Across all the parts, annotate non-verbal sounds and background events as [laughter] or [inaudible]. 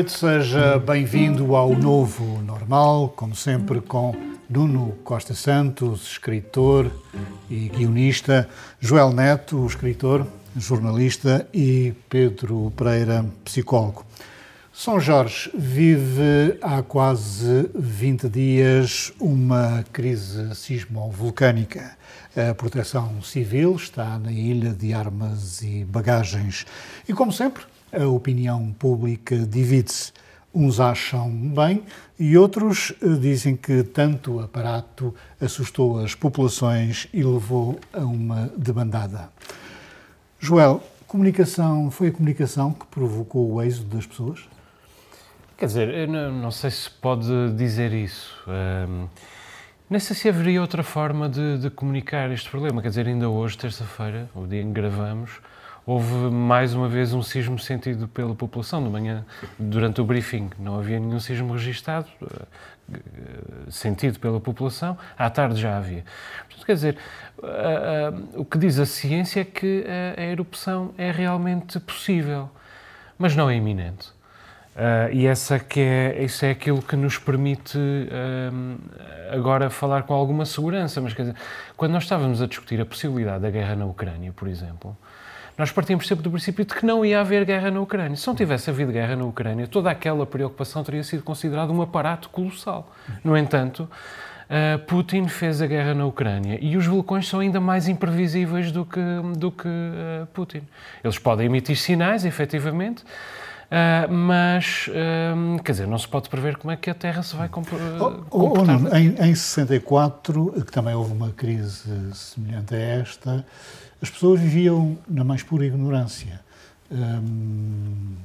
Noite, seja bem-vindo ao Novo Normal, como sempre com Nuno Costa Santos, escritor e guionista, Joel Neto, escritor, jornalista e Pedro Pereira, psicólogo. São Jorge vive há quase 20 dias uma crise sismo-vulcânica. A proteção civil está na ilha de armas e bagagens. E, como sempre, a opinião pública divide-se. Uns acham bem e outros eh, dizem que tanto aparato assustou as populações e levou a uma debandada. Joel, comunicação, foi a comunicação que provocou o êxodo das pessoas? Quer dizer, não, não, sei se pode dizer isso. Um, nem sei se haveria outra forma de, de comunicar este problema. Quer dizer, ainda hoje, terça-feira, o dia em que gravamos, houve mais uma vez um sismo sentido pela população de manhã, durante o briefing. Não havia nenhum sismo registado, eh, sentido pela população, à tarde já havia. Portanto, quer dizer, o que diz a ciência é que a erupção é realmente possível, mas não é iminente. E essa que é, isso é aquilo que nos permite agora falar com alguma segurança. Mas quer dizer, quando nós estávamos a discutir a possibilidade da guerra na Ucrânia, por exemplo, nós partimos sempre do princípio de que não ia haver guerra na Ucrânia. Se não tivesse havido guerra na Ucrânia, toda aquela preocupação teria sido considerada um aparato colossal. No entanto, uh, Putin fez a guerra na Ucrânia e os vulcões são ainda mais imprevisíveis do que, do que uh, Putin. Eles podem emitir sinais, efetivamente, Uh, mas, uh, quer dizer, não se pode prever como é que a Terra se vai comp oh, comportar. Oh, em, em 64, que também houve uma crise semelhante a esta, as pessoas viviam na mais pura ignorância. Hum,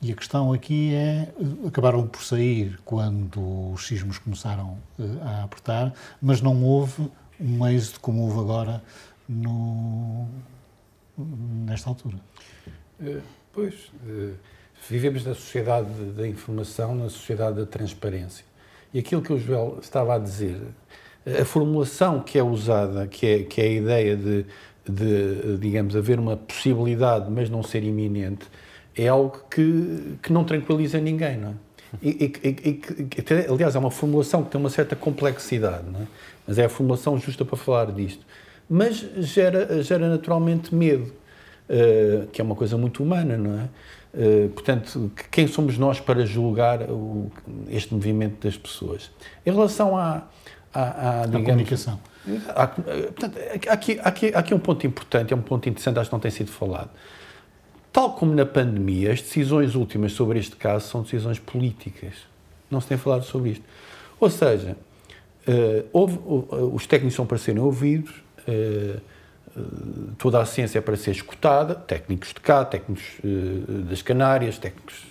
e a questão aqui é, acabaram por sair quando os sismos começaram uh, a apertar, mas não houve um êxito como houve agora no, nesta altura. Uh, pois, uh, vivemos na sociedade da informação, na sociedade da transparência. E aquilo que o Joel estava a dizer, a formulação que é usada, que é, que é a ideia de de, digamos, haver uma possibilidade, mas não ser iminente, é algo que, que não tranquiliza ninguém, não é? E, e, e, aliás, é uma formulação que tem uma certa complexidade, é? mas é a formulação justa para falar disto. Mas gera, gera naturalmente medo, uh, que é uma coisa muito humana, não é? Uh, portanto, quem somos nós para julgar o, este movimento das pessoas? Em relação à, à, à, digamos, comunicação Há, portanto, aqui, aqui, aqui é um ponto importante, é um ponto interessante, acho que não tem sido falado. Tal como na pandemia, as decisões últimas sobre este caso são decisões políticas. Não se tem falado sobre isto. Ou seja, uh, houve, uh, os técnicos são para serem ouvidos, toda a ciência é para ser escutada, técnicos de cá, técnicos das Canárias, técnicos,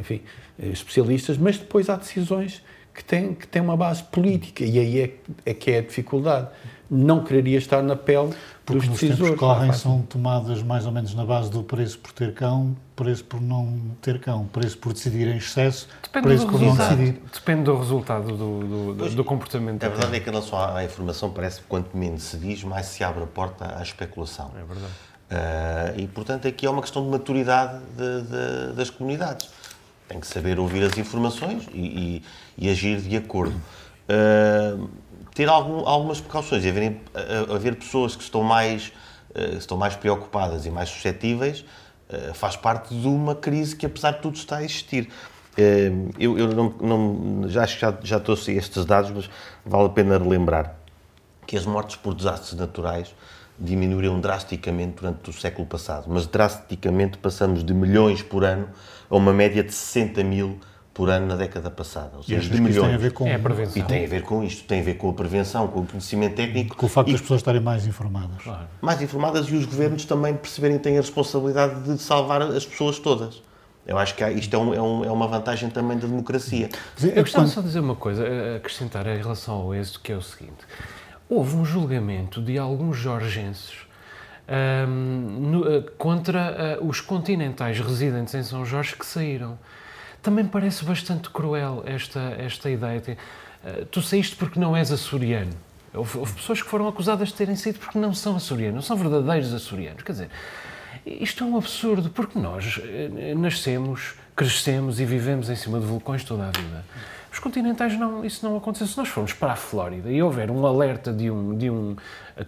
enfim, especialistas, mas depois há decisões que tem, que tem uma base política e aí é, é que é a dificuldade. Não quereria estar na pele Porque dos decisores. Porque correm são tomadas mais ou menos na base do preço por ter cão, preço por não ter cão, preço por decidir em excesso, Depende preço por não decidir. Depende do resultado do, do, do comportamento. A verdade é que em relação à informação parece que quanto menos se diz, mais se abre a porta à especulação. É verdade. Uh, e, portanto, aqui é uma questão de maturidade de, de, das comunidades tem que saber ouvir as informações e, e, e agir de acordo. Uh, ter algum, algumas precauções, haver, haver pessoas que estão mais, uh, estão mais preocupadas e mais suscetíveis, uh, faz parte de uma crise que, apesar de tudo, está a existir. eu eu não, não, já acho que já, já trouxe estes dados, mas vale a pena relembrar que as mortes por desastres naturais diminuíram drasticamente durante o século passado, mas drasticamente passamos de milhões por ano a uma média de 60 mil por ano na década passada. Ou seja, de milhões. Tem a ver com é a prevenção. E tem a ver com isto, tem a ver com a prevenção, com o conhecimento técnico. Com o facto e... das pessoas estarem mais informadas. Claro. Mais informadas e os governos também perceberem que têm a responsabilidade de salvar as pessoas todas. Eu acho que há, isto é, um, é, um, é, uma vantagem também da democracia. Eu gostava só de dizer uma coisa, acrescentar em relação ao êxito, que é o seguinte. Houve um julgamento de alguns jorgenses um, no, contra uh, os continentais residentes em São Jorge que saíram. Também parece bastante cruel esta, esta ideia. De, uh, tu saíste porque não és açoriano. Houve, houve, pessoas que foram acusadas de terem saído porque não são açorianos, não são verdadeiros açorianos. Quer dizer, isto é um absurdo, porque nós eh, nascemos, crescemos e vivemos em cima de vulcões toda a vida. Os continentais não, isso não aconteceu. Se nós formos para a Flórida e houver um alerta de um, de um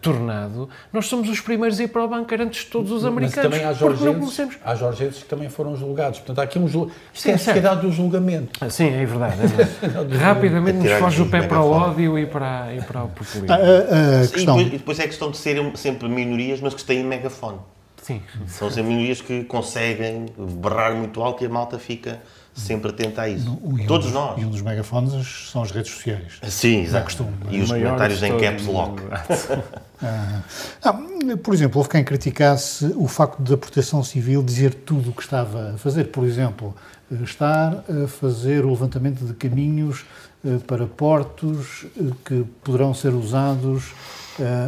tornado, nós somos os primeiros a ir para o banco antes de todos os americanos. Mas também há jorgenses, há jorgenses que também foram julgados. Portanto, há aqui um julgamento. Isto é a sociedade do julgamento. Ah, sim, é verdade. É [laughs] verdade. Rapidamente nos foge o pé para o ódio e para, e para o populismo. Ah, ah, questão... e, depois, e depois é questão de serem sempre minorias, mas que têm megafone. Sim. São as minorias que conseguem berrar muito alto e a malta fica sempre atenta a isso. No, Todos um dos, nós. E um dos megafones são as redes sociais. Sim, exato. Costume, é? E os comentários em caps lock. [laughs] ah, ah, por exemplo, houve quem criticasse o facto da proteção civil dizer tudo o que estava a fazer. Por exemplo, estar a fazer o levantamento de caminhos eh, para portos eh, que poderão ser usados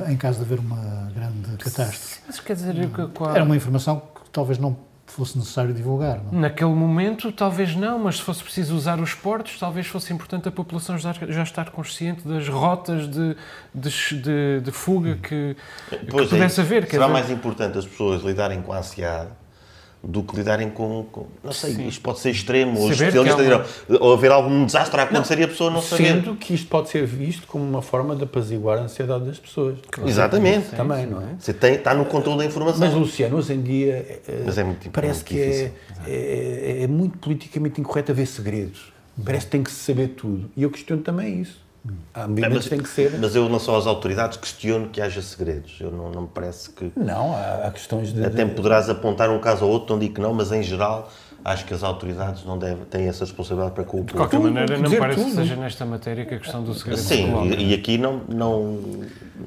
em caso de haver uma grande catástrofe. Mas quer dizer, qual... Era uma informação que talvez não fosse necessário divulgar. Não? Naquele momento, talvez não, mas se fosse preciso usar os portos, talvez fosse importante a população já, já estar consciente das rotas de, de, de, de fuga que, que pudesse é, haver. Será dizer... mais importante as pessoas lidarem com a ansiedade do que lidarem com, com não sei, Sim. isto pode ser extremo, ou especialistas dirão, ou haver algum desastre a acontecer não, e a pessoa não saber. Sendo que isto pode ser visto como uma forma de apaziguar a ansiedade das pessoas. Claro. Exatamente. Sim, Também, não é? Você tem, está no controle da informação. Mas, Luciano, hoje em dia Mas é muito, parece muito que é, é, é, muito politicamente incorreto haver segredos. Parece que tem que se saber tudo. E eu questiono também isso. Há mas, tem que ser. Mas eu não só as autoridades questiono que haja segredos. Eu não, não me parece que. Não, há, há questões de. Até me poderás apontar um caso ou outro, não digo que não, mas em geral acho que as autoridades não devem, têm essa responsabilidade para com o De qualquer tudo, maneira, não parece tudo. que seja nesta matéria que a questão do segredo Sim, e, e, aqui não, não,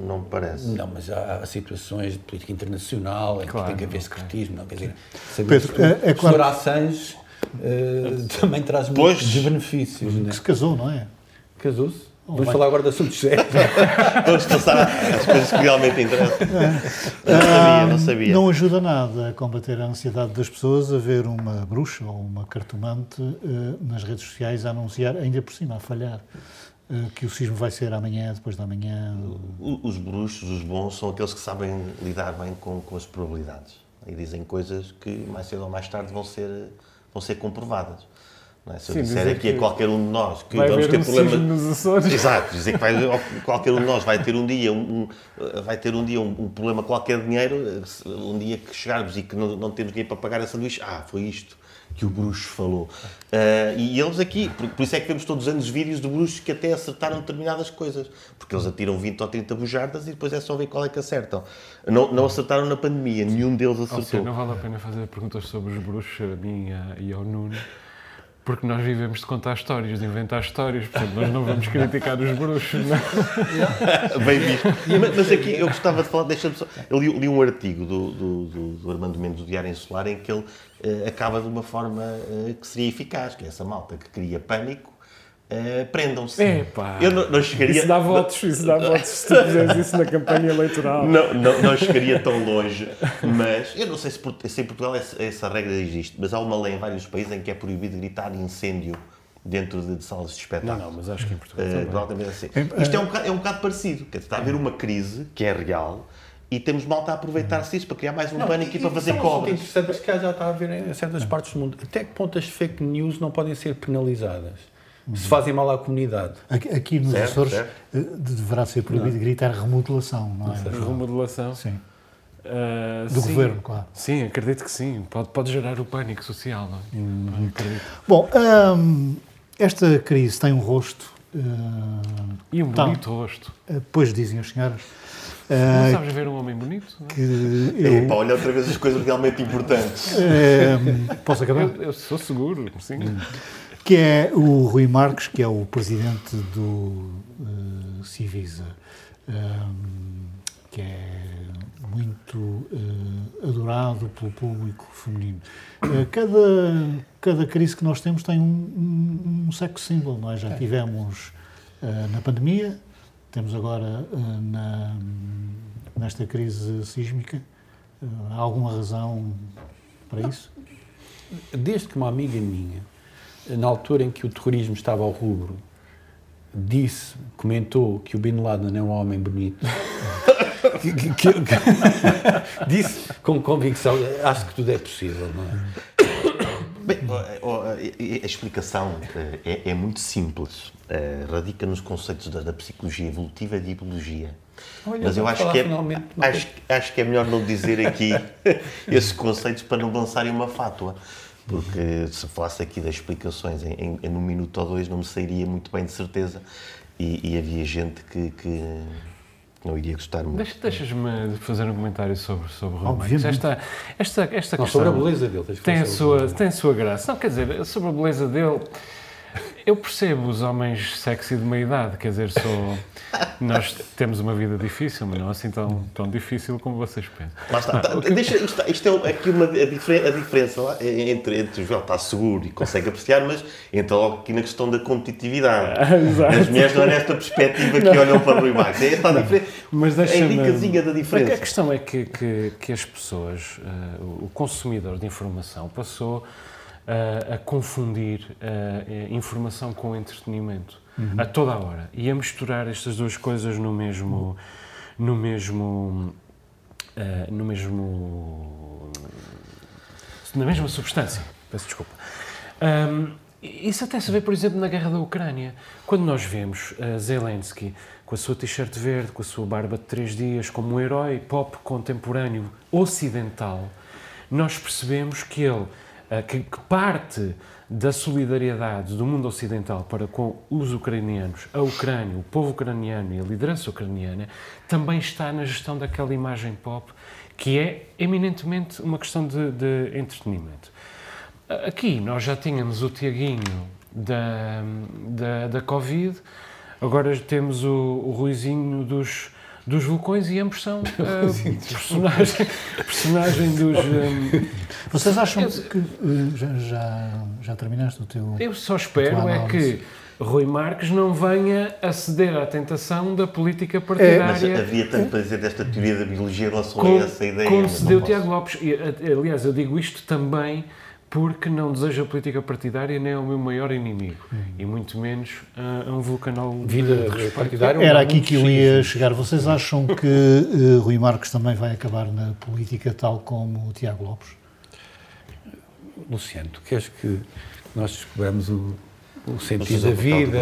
não parece. Não, mas há, há situações de política internacional em claro, que tem que haver secretismo. Não, quer dizer, Pedro, é, é claro. Assange uh, [laughs] também traz muitos benefícios. Que se casou, não é? Casou-se? Vamos falar agora de assuntos sérios. [laughs] Vamos passar às coisas que realmente interessam. Não sabia, não sabia. Não ajuda nada a combater a ansiedade das pessoas a ver uma bruxa ou uma cartomante uh, nas redes sociais a anunciar, ainda por cima, a falhar. Uh, que o sismo vai ser amanhã, depois da manhã. Os bruxos, os bons, são aqueles que sabem lidar bem com, com as probabilidades e dizem coisas que mais cedo ou mais tarde vão ser, vão ser comprovadas. É? Se eu Sim, disser aqui a qualquer um de nós que vamos ter um problemas. Nos Açores. Exato, dizer que vai, [laughs] qualquer um de nós vai ter um dia um, vai ter um, dia um, um, problema qualquer de dinheiro, um dia que chegarmos e que não, não temos dinheiro para pagar a sanduíche, ah, foi isto que o bruxo falou. Uh, e eles aqui, por, por, isso é que vemos todos os anos vídeos de bruxos que até acertaram determinadas coisas, porque eles atiram 20 ou 30 bujardas e depois é só ver qual é que acertam. Não, não acertaram na pandemia, nenhum deles acertou. Ou seja, não vale a pena fazer perguntas sobre os bruxos a mim e ao Nuno porque nós vivemos de contar histórias, de inventar histórias, portanto nós não vamos criticar os bruxos, não é? [laughs] Bem visto. Mas, aqui eu gostava de falar, deixa-me só. Eu li, li, um artigo do, do, do, do, Armando Mendes do Diário Insular em que ele uh, acaba de uma forma uh, que seria eficaz, que é essa malta que cria pânico Uh, prendam-se. Eu não, não, chegaria. Isso dá votos, isso dá votos se tu fizeres isso na campanha eleitoral. Não, não, não chegaria tão longe, mas eu não sei se, se em Portugal essa, essa, regra existe, mas há uma lei em vários países em que é proibido gritar incêndio dentro de, de salas de espetáculo. Não, não, mas acho que em Portugal. Uh, também. Assim. Isto é um, bocado, é um bocado parecido, quer está a haver uma crise que é real. E temos malta a aproveitar-se disso para criar mais um não, pânico e, e para fazer cobras. É interessante, que já está a haver em certas partes do mundo. Até que ponto as fake news não podem ser penalizadas? Se fazem mal à comunidade. Aqui, aqui nos certo, Açores certo. Eh, deverá ser proibido não. gritar remodelação, não é? Remodelação? Sim. Uh, Do sim. governo, claro. Sim, acredito que sim. Pode, pode gerar o pânico social, não é? Hum. Bom, um, esta crise tem um rosto. Uh, e um bonito tá, rosto. Uh, pois dizem as senhoras. Não sabes ver um homem bonito? Não? Que eu... Epa, olha outra vez as coisas realmente importantes. posso acabar? Eu, eu, sou seguro, sim. Que é o Rui Marques, que é o presidente do uh, Civisa, um, que é muito uh, adorado pelo público feminino. Uh, cada, cada crise que nós temos tem um, um, um sex symbol, nós já é. tivemos na pandemia, temos agora na, nesta crise sísmica. há alguma razão para isso? Desde que uma amiga minha, na altura em que o terrorismo estava ao rubro, disse, comentou que o Bin Laden é um homem bonito. [laughs] que, que, que, disse com convicção, acho que tudo é possível, não é? Bem, a explicação eh, é, é muito simples. Eh, radica nos conceitos da, da psicologia evolutiva e de biologia. Olha, Mas eu acho que, é, acho, acho que é melhor não dizer aqui [laughs] esses conceitos para não lançarem uma fátua porque se falasse aqui das explicações em, em, em, um minuto ou dois não me sairia muito bem de certeza e, e havia gente que, que, não iria gostar muito. Deixa, Deixas-me fazer um comentário sobre, sobre o Rui Esta, esta, esta não, questão sobre a beleza dele. Tem a, sua, tem a sua graça. Não, quer dizer, sobre a beleza dele eu percebo os homens sexy de meia idade, quer dizer, sou, [laughs] nós temos uma vida difícil, mas não assim tão, tão difícil como vocês pensam. Lá está, não, tá, deixa, isto, isto, é aqui uma, a, diferença, a diferença entre, entre o Joel está seguro e consegue apreciar, mas entra logo aqui na questão da competitividade. [laughs] Ah, As mulheres não é nesta perspectiva que olham para o Rui. É esta a diferença. Mas é a indicazinha da diferença. A questão é que, que, que as pessoas, uh, o consumidor de informação, passou a, a confundir a, informação com entretenimento uhum. a toda a hora e a misturar estas duas coisas no mesmo no mesmo uh, no mesmo na mesma substância peço desculpa um, isso até se vê, por exemplo, na guerra da Ucrânia. Quando nós vemos uh, Zelensky com a sua t-shirt verde, com a sua barba de três dias, como um herói pop contemporâneo ocidental, nós percebemos que ele que, que parte da solidariedade do mundo ocidental para com os ucranianos, a Ucrânia, o povo ucraniano e a liderança ucraniana, também está na gestão daquela imagem pop que é eminentemente uma questão de, de entretenimento. Aqui nós já tínhamos o Tiaguinho da, da, da Covid, agora temos o, o Ruizinho dos, dos vulcões e ambos são [laughs] uh, personagem, personagem dos. Um, Vocês acham eu, que uh, já, já, já, terminaste o teu. Eu só espero é que Rui Marques não venha a ceder à tentação da política partidária. É, mas havia tanto para dizer desta teoria da biologia em relação a essa ideia. Como cedeu Tiago Lopes. E, aliás, eu digo isto também porque não desejo a política partidária nem é o meu maior inimigo, hum. e muito menos uh, um vulcanólogo Vida partidária. Era aqui que eu ia chegar. Vocês acham que uh, Rui Marques também vai acabar na política tal como o Tiago Lopes? Luciano, tu queres que nós descobramos o, o sentido da vida,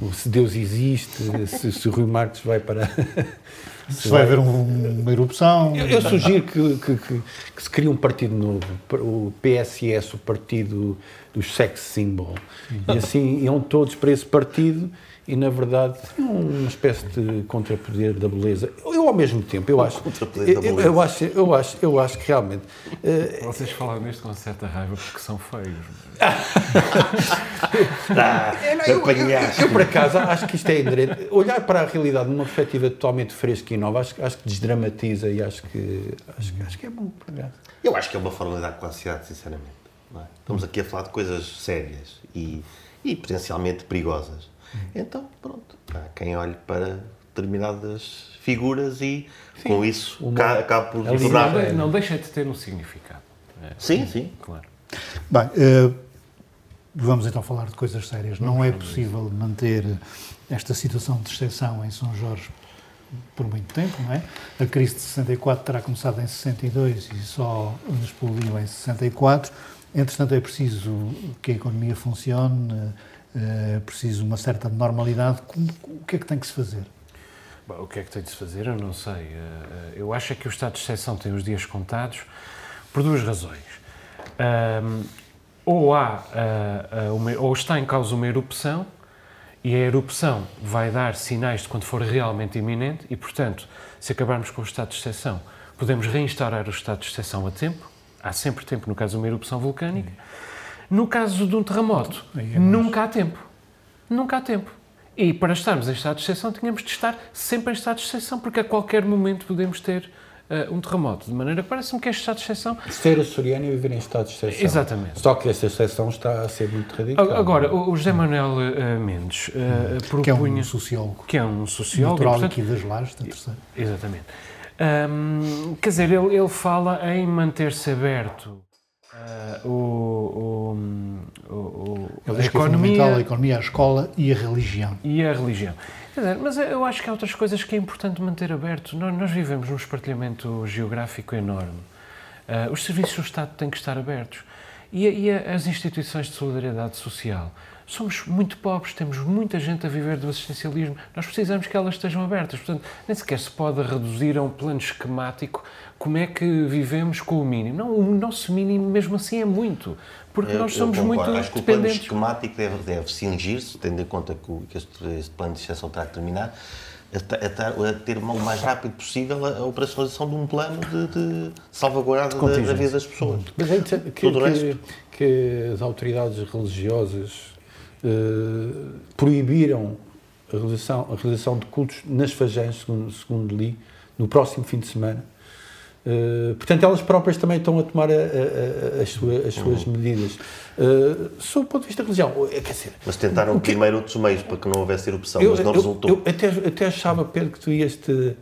o, o, se Deus existe, se, se o Rui Marques vai para [laughs] se vai haver um, uma erupção. Eu, eu sugiro que, que, que, que, se crie um partido novo, o PSS, o partido dos sex symbol. E assim iam todos para esse partido e na verdade uma espécie de contrapoder da beleza. Eu ao mesmo tempo, eu acho, eu, eu, eu, acho, eu acho, eu acho que realmente. Uh, Vocês falam nisto com certa raiva porque são feios. [laughs] ah, eu, eu, por acaso acho que isto é inerente. Olhar para a realidade numa perspectiva totalmente fresca e nova, acho, acho que desdramatiza e acho que acho, acho que é bom, por acaso. Eu acho que é uma forma de lidar com a ansiedade, sinceramente. É? Estamos aqui a falar de coisas sérias e, e potencialmente perigosas então, pronto, há quem olhe para determinadas figuras e sim, com isso uma, acaba por tornar... Não deixa de ter um significado. É, sim, sim. Claro. Bem, uh, vamos então falar de coisas sérias. Não é possível manter esta situação de exceção em São Jorge por muito tempo, não é? A crise de 64 terá começado em 62 e só explodiu em 64. Entretanto, é preciso que a economia funcione, é preciso uma certa normalidade. o que é que tem que se fazer? Bom, o que é que tem de se fazer? Eu não sei. Eh, eh, eu acho é que o estado de exceção tem os dias contados por duas razões. Um, ou há uma, ou está em causa uma erupção e a erupção vai dar sinais de quando for realmente iminente e, portanto, se acabarmos com o estado de exceção, podemos reinstaurar o estado de exceção a tempo. Há sempre tempo no caso de uma erupção vulcânica. No caso de um terremoto, é nunca há tempo. Nunca há tempo. E para estarmos em estado de exceção, tínhamos de estar sempre em estado de exceção, porque a qualquer momento podemos ter uh, um terremoto, de maneira que parece-me que é estado de exceção. Ser açoriano e viver em estado de exceção. Exatamente. Só que esta exceção está a ser muito radical. Agora, o José Manuel uh, Mendes uh, propunha... Que é um sociólogo. Que é um sociólogo. Natural portanto, aqui das Lares, da terceira. Exatamente. Um, quer dizer, ele, ele fala em manter-se aberto uh, o, o, o, a economia, a economia, a escola e a religião. E a religião. Dizer, mas eu acho que há outras coisas que é importante manter aberto. Nós, nós vivemos num espartilhamento geográfico enorme. Uh, os serviços do Estado têm que estar abertos. E, e as instituições de solidariedade social somos muito pobres, temos muita gente a viver do assistencialismo, nós precisamos que elas estejam abertas. Portanto, nem sequer se pode reduzir a um plano esquemático como é que vivemos com o mínimo. Não, o nosso mínimo, mesmo assim, é muito, porque eu, nós somos muito Acho que dependentes. o plano esquemático deve, deve cingir-se, tendo em conta que, este, este plano de exceção terá que terminar, a, a, ter o mais rápido possível a, a operacionalização de um plano de, de salvaguarda da, da, vida das pessoas. Mas é que, que, que, as autoridades religiosas eh, proibiram a realização, a realização de cultos nas Fajãs, segundo, segundo li, no próximo fim de semana. Uh, portanto, elas próprias também estão a tomar a, a, a, as, sua, as, suas uhum. medidas. Uh, sob o ponto de vista da religião, quer dizer... Mas tentaram que, primeiro outros meios para que não houvesse erupção, eu, mas não eu, resultou. Eu até, até achava, Pedro, que tu ias te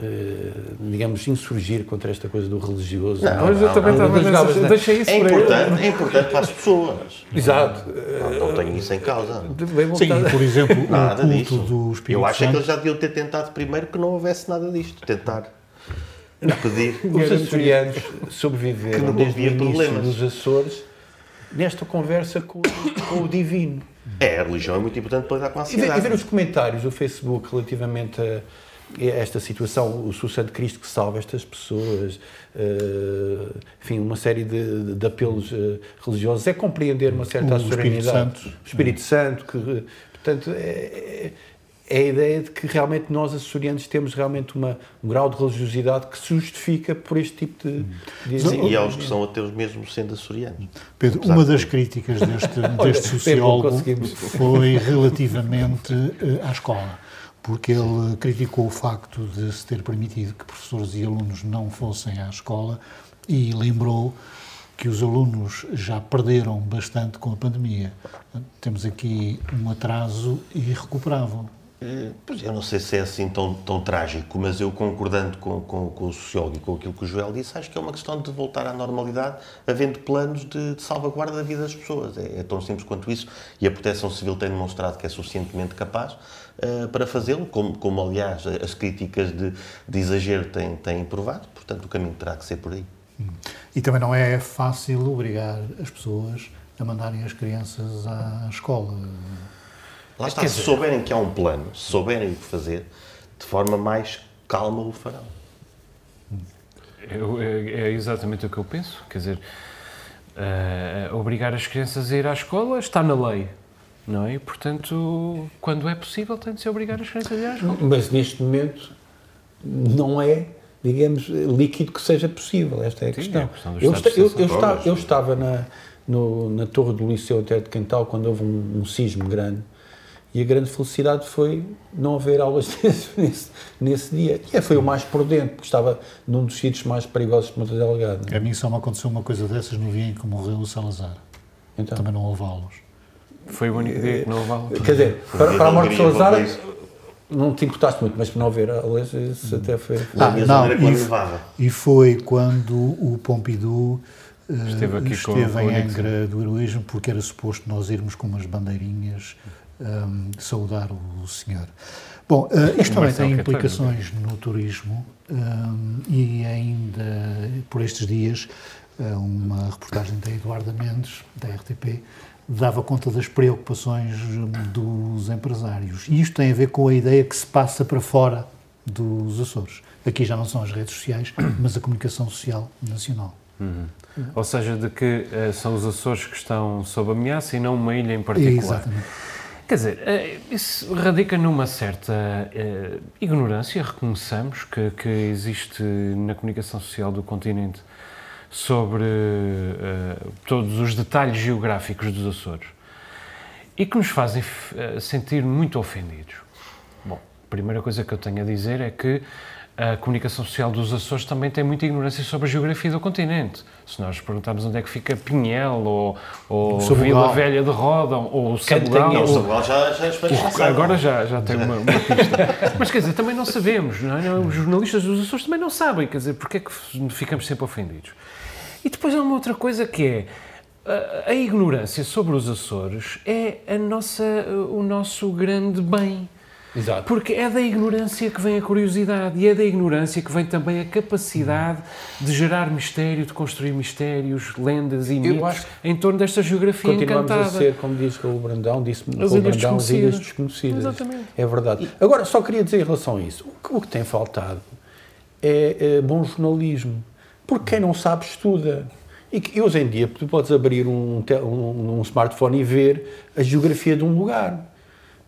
eh, digamos, insurgir contra esta coisa do religioso. Não, mas eu também estava a deixei isso é importante, é importante para as pessoas. Exato. Não, não tenho isso em causa. Sim, por exemplo, nada o culto disso. do Espírito Eu acho Santo. que eles já deviam ter tentado primeiro que não houvesse nada disto. Tentar pedir. [laughs] Os açorianos sobreviveram desde o início problemas. dos Açores nesta conversa com, com, o divino. É, a religião é muito importante para lidar com a sociedade. E ver, e ver os comentários do Facebook relativamente a esta situação, o sucesso de Cristo que salva estas pessoas, uh, enfim, uma série de, de apelos uh, religiosos, é compreender uma certa o serenidade. Espírito Santo. O Espírito Santo, que, portanto, é, é, a ideia de que realmente nós, açorianos, temos realmente uma, um grau de religiosidade que se justifica por este tipo de... de Sim, e aos que são ateus mesmo sendo açorianos. Pedro, uma das críticas deste, [laughs] deste sociólogo foi relativamente uh, à escola porque ele criticou o facto de se ter permitido que professores e alunos não fossem à escola e lembrou que os alunos já perderam bastante com a pandemia. Temos aqui um atraso irrecuperável. Eh, pois eu não sei se é assim tão, tão trágico, mas eu concordando com, com, com, o sociólogo e com aquilo que o Joel disse, acho que é uma questão de voltar à normalidade, havendo planos de, de salvaguarda da vida das pessoas. É, é, tão simples quanto isso e a Proteção Civil tem demonstrado que é suficientemente capaz uh, para fazê-lo, como, como aliás as críticas de, de exagero têm, têm provado, portanto o caminho terá que ser por aí. E também não é fácil obrigar as pessoas a mandarem as crianças à escola. Lá está, se souberem que há um plano, se souberem o que fazer, de forma mais calma o farão. Eu, é, é, exatamente o que eu penso. Quer dizer, uh, obrigar as crianças a ir à escola está na lei, não é? E, portanto, quando é possível, tem de se obrigar as crianças a ir à escola. Mas neste momento não é, digamos, líquido que seja possível. Esta é a Sim, questão. É a questão eu, esta, eu, eu, estava, eu estava na, no, na torre do Liceu até de Quental quando houve um, um sismo grande e a grande felicidade foi não haver aulas [laughs] nesse, nesse dia. E foi o mais prudente, porque estava num dos sítios mais perigosos de Monte Delgado. A mim só me aconteceu uma coisa dessas no dia em que morreu o Salazar. Então. Também não houve aulas. Foi o único dia que não houve aulas. Quer dizer, para, para a morte de Salazar não te importaste muito, mas para não haver aulas isso até foi... Ah, não, e, e foi quando o Pompidou esteve, aqui esteve com, em Angra do Heroísmo, porque era suposto nós irmos com umas bandeirinhas um, saudar o senhor. Bom, uh, isto também tem implicações no turismo um, e ainda por estes dias uh, uma reportagem da Eduarda Mendes, da RTP, dava conta das preocupações dos empresários. E isto tem a ver com a ideia que se passa para fora dos Açores. Aqui já não são as redes sociais, [coughs] mas a comunicação social nacional. Uhum. Ou seja, de que uh, são os Açores que estão sob ameaça e não uma ilha em particular. Exatamente. Quer dizer, eh, isso radica numa certa uh, ignorância, reconheçamos, que, que, existe na comunicação social do continente sobre uh, todos os detalhes geográficos dos Açores e que nos fazem uh, sentir muito ofendidos. Bom, a primeira coisa que eu tenho a dizer é que a comunicação social dos Açores também tem muita ignorância sobre a geografia do continente. Se nós perguntarmos onde é que fica Pinhel, ou, ou Vila Velha de Rodão, ou Sabugal... Não, o Sabugal já, já, já, já Agora já, já tem uma, uma pista. [laughs] Mas quer dizer, também não sabemos, não é? Os jornalistas dos Açores também não sabem, quer dizer, porque é que ficamos sempre ofendidos? E depois há uma outra coisa que é a, a ignorância sobre os Açores é a nossa, o nosso grande bem. Exato. Porque é da ignorância que vem a curiosidade e é da ignorância que vem também a capacidade de gerar mistério, de construir mistérios, lendas e mitos em torno desta geografia continuamos encantada. Continuamos a ser, como diz o Brandão, disse-me o Brandão, as ilhas desconhecidas. Exatamente. É verdade. Agora, só queria dizer em relação a isso, o que, o que tem faltado é, é bom jornalismo. Porque quem não sabe, estuda. E, que, hoje em dia, tu podes abrir um, um, um smartphone e ver a geografia de um lugar.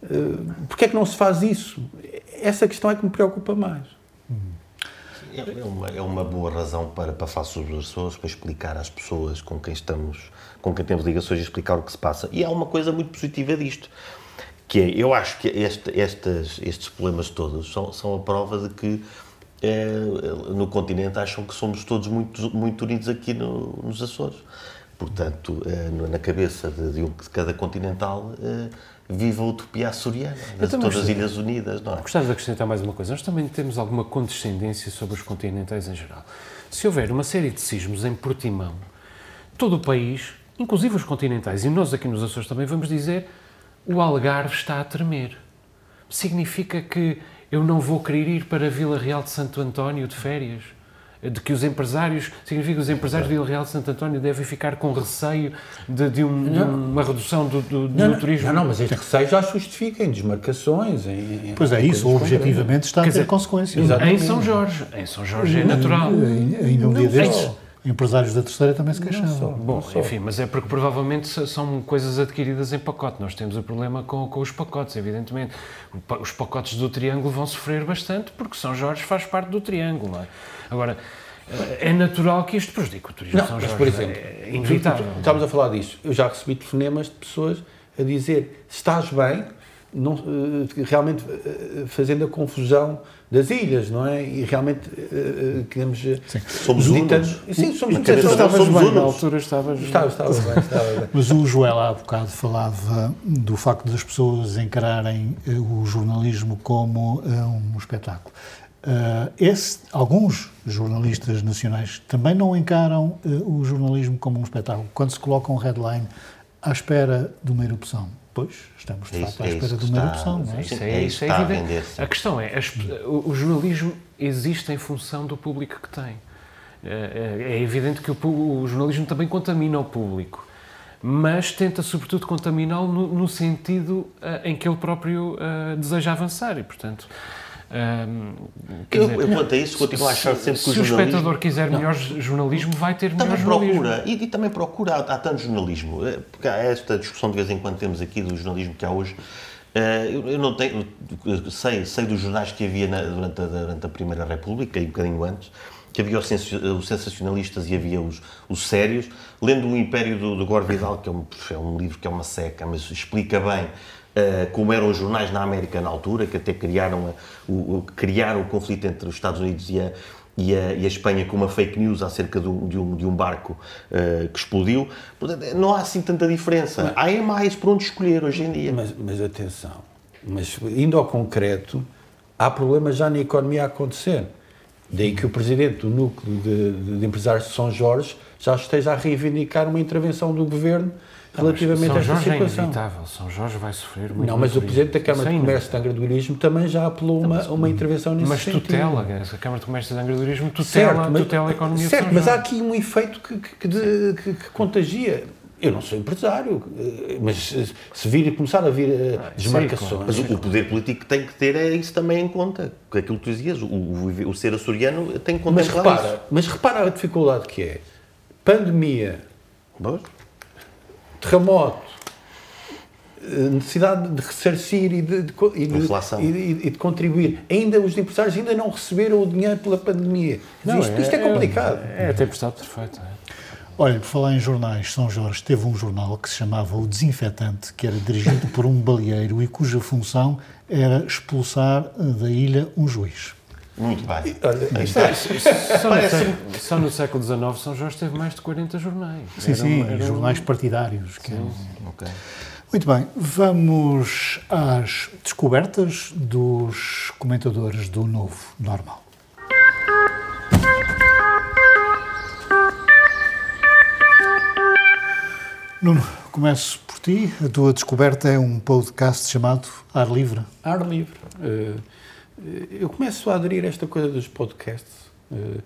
Uh, Porquê é que não se faz isso? Essa questão é que me preocupa mais. É, é uma, é uma boa razão para passar sobre as pessoas, para explicar às pessoas com quem estamos, com quem temos ligações, explicar o que se passa. E há uma coisa muito positiva disto, que é, eu acho que este, estes, estes problemas todos são, são a prova de que é, no continente acham que somos todos muito, muito unidos aqui no, nos Açores. Portanto, é, na cabeça de, de, de cada continental viva a utopia açoriana, de todas as Ilhas Unidas, não é? Gostava de acrescentar mais uma coisa. Nós também temos alguma condescendência sobre os continentais em geral. Se houver uma série de sismos em Portimão, todo o país, inclusive os continentais, e nós aqui nos Açores também vamos dizer, o Algarve está a tremer. Significa que eu não vou querer ir para a Vila Real de Santo António de férias? De que os empresários, significa que os empresários de Vila Real de Santo António devem ficar com receio de, de, um, de uma redução do, do, não, do turismo? Não, não, mas este receio já justifica em desmarcações. Em, pois é, isso, objetivamente está a ter dizer, consequências. Em São Jorge, em São Jorge é natural. Ainda um dia destes empresários da terceira também se queixavam. Bom, enfim, mas é porque provavelmente são coisas adquiridas em pacote. Nós temos o problema com, com os pacotes, evidentemente. Os pacotes do Triângulo vão sofrer bastante porque São Jorge faz parte do Triângulo. É? Agora, é natural que isto prejudique o turismo não, de São Jorge. Mas, por exemplo, é inevitável. Estamos a falar disto. Eu já recebi telefonemas de pessoas a dizer estás bem, não, realmente fazendo a confusão das ilhas, não é? E realmente uh, queremos. Sim. Somos meditando. Sim, somos muito Estavas somos bem, na altura estavas. Estava, estava bem, estava bem. [laughs] Mas o Joel há bocado falava do facto das pessoas encararem o jornalismo como um espetáculo. Uh, esse, alguns jornalistas nacionais também não encaram uh, o jornalismo como um espetáculo. Quando se coloca um headline à espera de uma erupção, Pois, estamos de é facto à espera de uma erupção, não é? Isso é, é, isso é evidente. A, questão é, o, jornalismo existe em função do público que tem. É, é evidente que o, o, jornalismo também contamina o público, mas tenta sobretudo contaminá-lo no, no, sentido uh, em que ele próprio uh, deseja avançar e, portanto, eu, dizer, eu, quanto a isso, continuo a achar sempre que o, se o espectador quiser não. melhor jornalismo, vai ter também melhor procura, jornalismo. E, e também procura, há, há, tanto jornalismo, eh, porque há esta discussão de vez em quando temos aqui do jornalismo que há hoje. Eh, eu, não tenho, sei, sei dos jornais que havia na, durante, a, durante a Primeira República e um bocadinho antes, que havia os sensacionalistas e havia os, os sérios. Lendo o Império do, do Gore Vidal, que é um, é um livro que é uma seca, mas explica bem como eram os jornais na América na altura, que até criaram, a, o, criaram o conflito entre os Estados Unidos e a, e a, e a Espanha com uma fake news acerca de um, de um, de um barco uh, que explodiu. Portanto, não há assim tanta diferença. Mas, há é mais por onde escolher hoje em dia. Mas, mas atenção, mas indo ao concreto, há problemas já na economia a acontecer. Daí que o presidente do núcleo de, de, de empresários de São Jorge já esteja a reivindicar uma intervenção do governo relativamente a esta Jorge é situação. É inevitável. São Jorge vai sofrer muito. Não, mas o Presidente da Câmara de Comércio de Angra do também já apelou uma, uma intervenção nesse mas sentido. Mas tutela, a Câmara de Comércio de Angra do tutela, certo, mas, tutela a economia Certo, de mas há aqui um efeito que, que, de, que, que contagia. Eu não sou empresário, mas se vir e começar a vir eh, ah, desmarcações. Claro. Mas o, poder político tem que ter é isso também em conta. Aquilo que tu dizias, o, o, o ser açoriano tem que mas repara, isso. Mas repara a dificuldade que é. Pandemia, terremoto, necessidade de ressarcir e de, de, e, de e, e de, contribuir. Ainda os empresários ainda não receberam o dinheiro pela pandemia. Não, isto, é, isto, é, complicado. É, é a tempestade perfeita. Olha, por falar em jornais, São Jorge teve um jornal que se chamava O Desinfetante, que era dirigido por um baleeiro e cuja função era expulsar da ilha um juiz. Muito bem. Olha, isto é- Só no, século, só no século XIX, São Jorge teve mais de 40 jornais. Sim, Era sim, era um- jornais partidários. que eram- Ok. Muito bem, vamos às descobertas dos comentadores do novo normal. Nuno, começo por ti. A tua descoberta é um podcast chamado Ar Livre. Ar livre. Eh, eu começo a aderir a esta coisa dos podcasts, eh,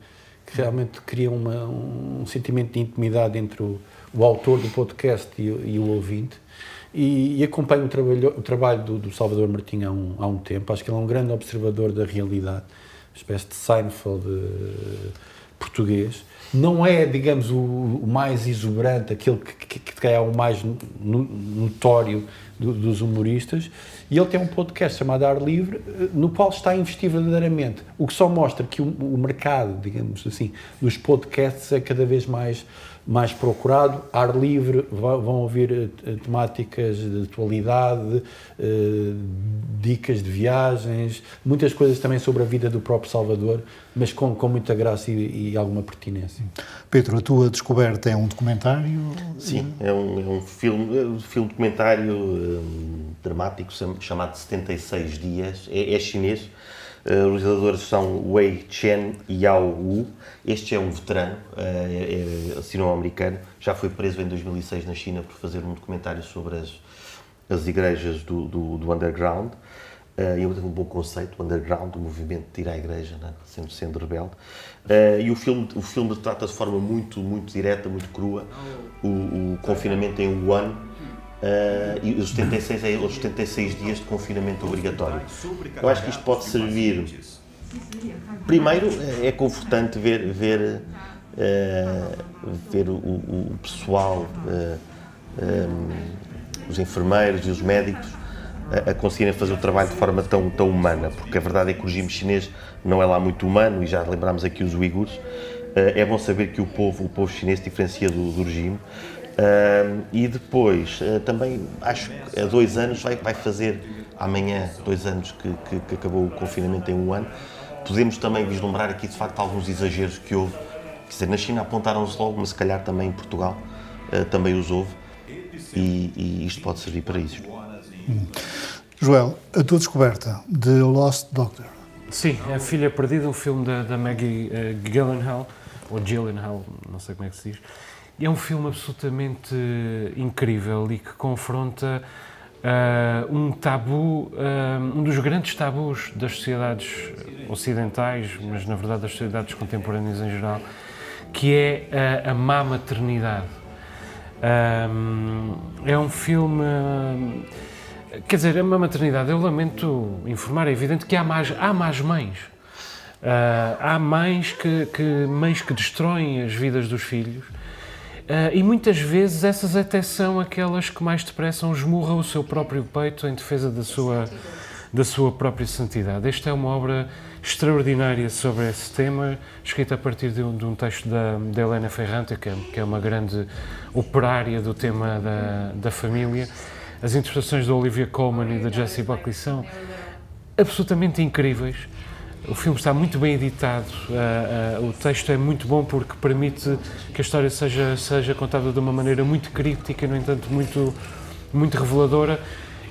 que realmente criam uma- um sentimento de intimidade entre o, o autor do podcast e, e o ouvinte. E, e acompanho o trabalho, o trabalho do, do Salvador Martinho há um, há um tempo. Acho que ele é um grande observador da realidade, uma espécie de Seinfeld eh, português. Não é, digamos, o, o mais exuberante, aquele que, que, que é o mais no- notório do- dos humoristas. E ele tem um podcast chamado Ar Livre, eh, no qual está a investir verdadeiramente. O que só mostra que o, o mercado, digamos assim, dos podcasts é cada vez mais, mais procurado. Ar Livre, vão ouvir eh, temáticas de atualidade, eh, dicas de viagens, muitas coisas também sobre a vida do próprio Salvador, mas com, com muita graça e, e alguma pertinência. Pedro, a tua descoberta é um documentário. Sim, é um, é um filme, é um filme documentário hum, dramático chamado 76 Dias. É, é chinês. Uh, os realizadores são Wei Chen e Yao Wu. Este é um veterano, uh, é, é sino-americano. Já foi preso em 2006 na China por fazer um documentário sobre as, as igrejas do, do, do underground. Uh, eu tenho um bom conceito, o underground, o movimento de ir à igreja, né? sempre sendo rebelde. Uh, e o filme, o filme trata de forma muito, muito direta, muito crua, o, o confinamento em Wuhan uh, e os 76, é os 76 dias de confinamento obrigatório. Eu acho que isto pode servir. Primeiro, é confortante ver, ver, uh, ver o, o- pessoal, uh, um, os enfermeiros e os médicos a, conseguirem fazer o trabalho de forma tão, tão humana, porque a verdade é que o regime chinês não é lá muito humano, e já lembramos aqui os uigures. Eh, é bom saber que o povo, o povo chinês diferencia do, do regime. Ah, e depois, eh, também, acho que há dois anos, vai, vai fazer amanhã, dois anos que, que, que acabou o confinamento em um ano, podemos também vislumbrar aqui, de facto, alguns exageros que houve. Quer dizer, na China apontaram-se logo, mas se calhar também em Portugal eh, também os houve. E, e isto pode servir para isso. Joel, a tua descoberta de Lost Doctor. Sim, A Filha Perdida, um filme da, da Maggie eh, Gyllenhaal, ou Gyllenhaal, não sei como é que se diz. É um filme absolutamente eh, incrível e que confronta ah, um tabu, ah, um dos grandes tabus das sociedades ocidentais, mas na verdade das sociedades contemporâneas em geral, que é a, a má maternidade. Ahm, é um filme. Quer dizer, é uma maternidade. Eu lamento informar, é evidente que há mais, há mais mães. Ah, há mães que, que, mães que destroem as vidas dos filhos. Ah, e muitas vezes essas até são aquelas que mais depressa esmurram o seu próprio peito em defesa da sua, da sua própria santidade. Esta é uma obra extraordinária sobre esse tema, escrita a partir de um, de um texto da, da Helena Ferrante, que é, que é uma grande operária do tema da, da família. As interpretações da Olivia Colman e da Jessie Buckley são absolutamente incríveis. O filme está muito bem editado, ah, ah, o texto é muito bom porque permite que a história seja, seja contada de uma maneira muito críptica, no entanto, muito, muito reveladora.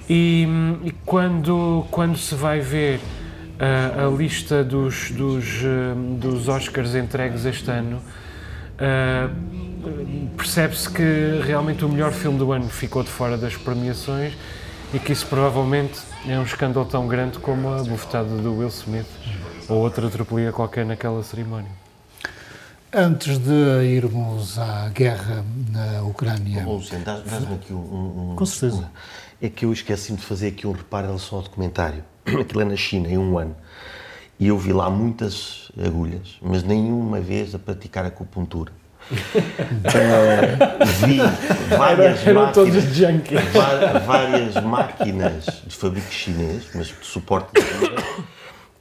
E, e quando, quando se vai ver ah, a lista dos, dos, dos Oscars entregues este ano, percebe-se que realmente o melhor filme do ano ficou de fora das premiações e que isso provavelmente é um escândalo tão grande como a bufetada do Will Smith ou outra atropelia qualquer naquela cerimónia. Antes de irmos à guerra na Ucrânia. Ô, Luciano, dá- dás-me aqui um, um- um- Com certeza. É que eu esqueci-me de fazer aqui um reparo em relação ao documentário. [clears throat] Aquilo é na China, em um ano. E eu vi lá muitas agulhas, mas nenhuma vez a praticar acupuntura. [laughs] Eh, vi várias máquinas, junkies. va- várias máquinas de fabrico chinês, mas de suporte de [coughs]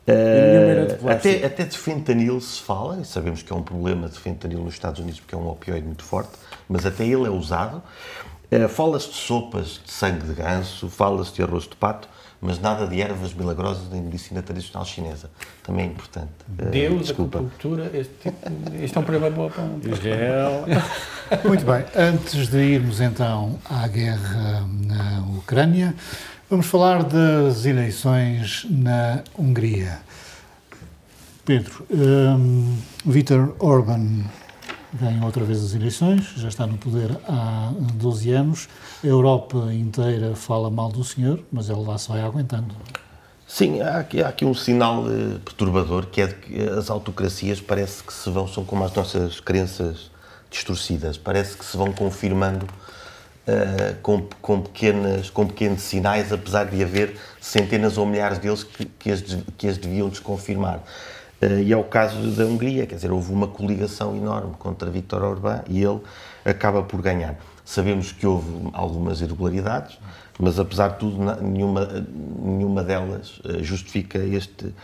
plástico. até, até de fentanil se fala, e sabemos que é um problema de fentanil nos Estados Unidos porque é um opioide muito forte, mas até ele é usado. Eh, Fala-se de sopas de sangue de ganso, fala-se de arroz de pato, mas nada de ervas milagrosas nem medicina tradicional chinesa. Também é importante. Uh, Deus, desculpa. acupuntura, este, tipo, este é um problema bom para um... [laughs] Israel. [laughs] Muito bem, antes de irmos então à guerra na Ucrânia, vamos falar das eleições na Hungria. Pedro, um, Vítor Orban ganhou outra vez as eleições, já está no poder há 12 anos. A Europa inteira fala mal do senhor, mas ele lá se vai aguentando. Sim, há aqui, há aqui um sinal eh, perturbador que é de que as autocracias parece que se vão, são como as nossas crenças distorcidas, parece que se vão confirmando uh, com, com, pequenas, com pequenos sinais, apesar de haver centenas ou milhares deles que, que, as, que as deviam desconfirmar. Uh, e é o caso da Hungria, quer dizer, houve uma coligação enorme contra Viktor Orbán e ele acaba por ganhar. Sabemos que houve algumas irregularidades, mas apesar de tudo, nenhuma, nenhuma delas uh, justifica este,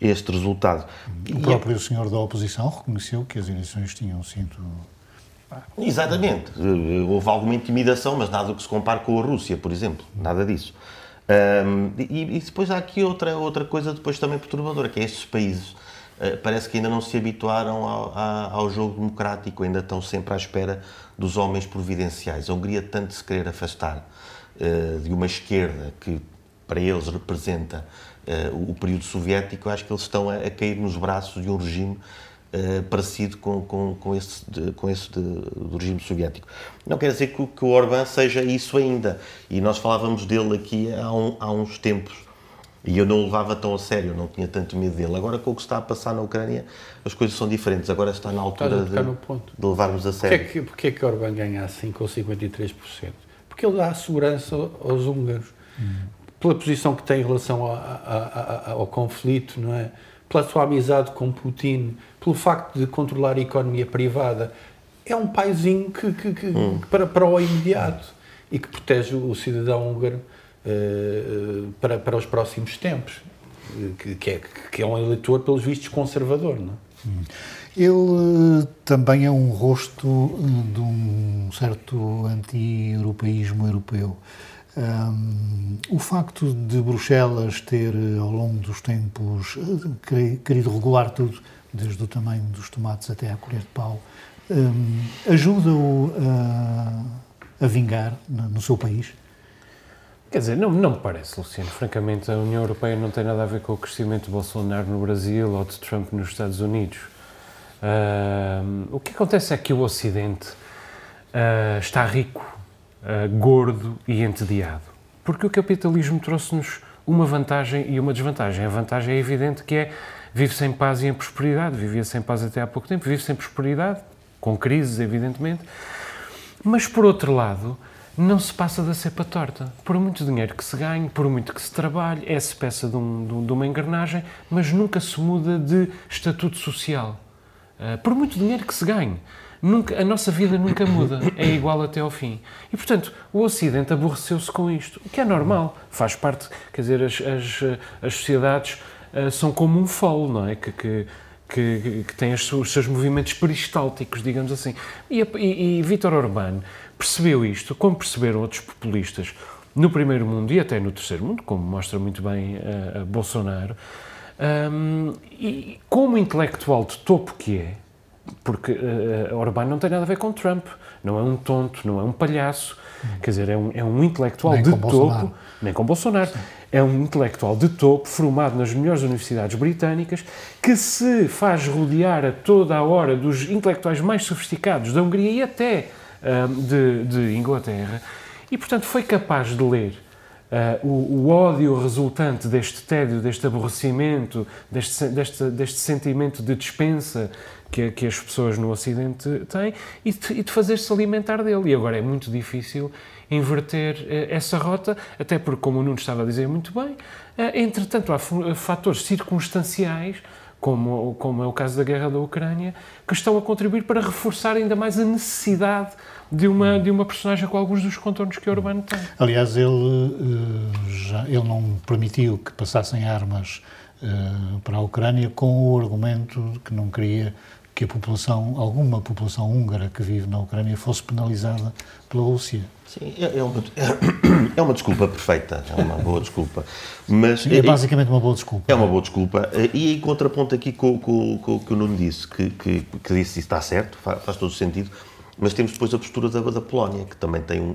este resultado. O próprio senhor da oposição reconheceu que as eleições tinham sido Exatamente. Houve alguma intimidação, mas nada que se compare com a Rússia, por exemplo. Nada disso. Um, e, e, depois há aqui outra, outra coisa depois também perturbadora, que é estes países uh, parece que ainda não se habituaram ao, ao, jogo democrático, ainda estão sempre à espera dos homens providenciais. A Hungria tanto se querer afastar uh, de uma esquerda que para eles representa uh, o período soviético, acho que eles estão a, a cair nos braços de um regime Uh, parecido com, com, com esse, de, com esse de, do regime soviético. Não quer dizer que, que, o Orbán seja isso ainda. E nós falávamos dele aqui há, um, há, uns tempos. E eu não o levava tão a sério, não tinha tanto medo dele. Agora, com o que está a passar na Ucrânia, as coisas são diferentes. Agora está na altura de, de, levarmos a sério. Porquê é que, porquê é que Orbán ganha assim com 53%? Porque ele dá segurança aos húngaros. Hum. Pela posição que tem em relação a, a, a, ao conflito, não é? Pela sua amizade com Putin, pelo facto de controlar a economia privada, é um paizinho que, que, que hum. para, para o imediato e que protege o cidadão húngaro uh, para, para os próximos tempos, que, que, é, que é um eleitor, pelos vistos, conservador. Não é? hum. Ele uh, também é um rosto de um certo anti-europeísmo europeu. Um, o facto de Bruxelas ter, ao longo dos tempos, querido regular tudo, desde o tamanho dos tomates até à colher de pau, um, ajuda-o a, a, vingar no, no seu país? Quer dizer, não, não me parece, Luciano. Francamente, a União Europeia não tem nada a ver com o crescimento de Bolsonaro no Brasil ou de Trump nos Estados Unidos. Uh, o que acontece é que o Ocidente uh, está rico uh, gordo e entediado. Porque o capitalismo trouxe-nos uma vantagem e uma desvantagem. A vantagem é evidente que é vive-se em paz e em prosperidade. Vivia sem paz até há pouco tempo, vive-se em prosperidade, com crises, evidentemente. Mas, por outro lado, não se passa da cepa torta. Por muito dinheiro que se ganhe, por muito que se trabalhe, é-se peça de, um, de, uma engrenagem, mas nunca se muda de estatuto social. Uh, por muito dinheiro que se ganhe nunca, a nossa vida nunca muda, é igual até ao fim. E, portanto, o Ocidente aborreceu-se com isto, o que é normal, faz parte, quer dizer, as, as, as sociedades uh, são como um folo, não é? Que, que, que, que tem os seus movimentos peristálticos, digamos assim. E, e, e Vítor Orbán percebeu isto, como perceberam outros populistas no primeiro mundo e até no terceiro mundo, como mostra muito bem uh, Bolsonaro, um, e como intelectual de topo que é, porque uh, Orbán não tem nada a ver com Trump, não é um tonto, não é um palhaço, hum. quer dizer, é um, é um intelectual nem de topo, Bolsonaro. nem com Bolsonaro, é um intelectual de topo, formado nas melhores universidades britânicas, que se faz rodear a toda a hora dos intelectuais mais sofisticados da Hungria e até uh, de, de Inglaterra, e portanto foi capaz de ler Uh, o, o, ódio resultante deste tédio, deste aborrecimento, deste, deste, deste sentimento de dispensa que, que as pessoas no Ocidente têm e de, e de fazer-se alimentar dele. E agora é muito difícil inverter uh, essa rota, até porque, como o Nuno estava a dizer muito bem, uh, entretanto há fatores circunstanciais como, como é o caso da guerra da Ucrânia, que estão a contribuir para reforçar ainda mais a necessidade de uma, de uma personagem com alguns dos contornos que Urbano tem. Aliás, ele, eh, já, ele não permitiu que passassem armas para a Ucrânia com o argumento de que não queria que a população, alguma população húngara que vive na Ucrânia fosse penalizada pela Rússia. Sim, é, é, uma, é [coughs] uma desculpa perfeita, é uma boa desculpa. Mas, é basicamente uma boa desculpa. É uma boa desculpa. E em contraponto aqui com, com, com o que o Nuno disse, que, que, que disse isso está certo, faz, faz todo o sentido, mas temos depois a postura da, da Polónia, que também tem um,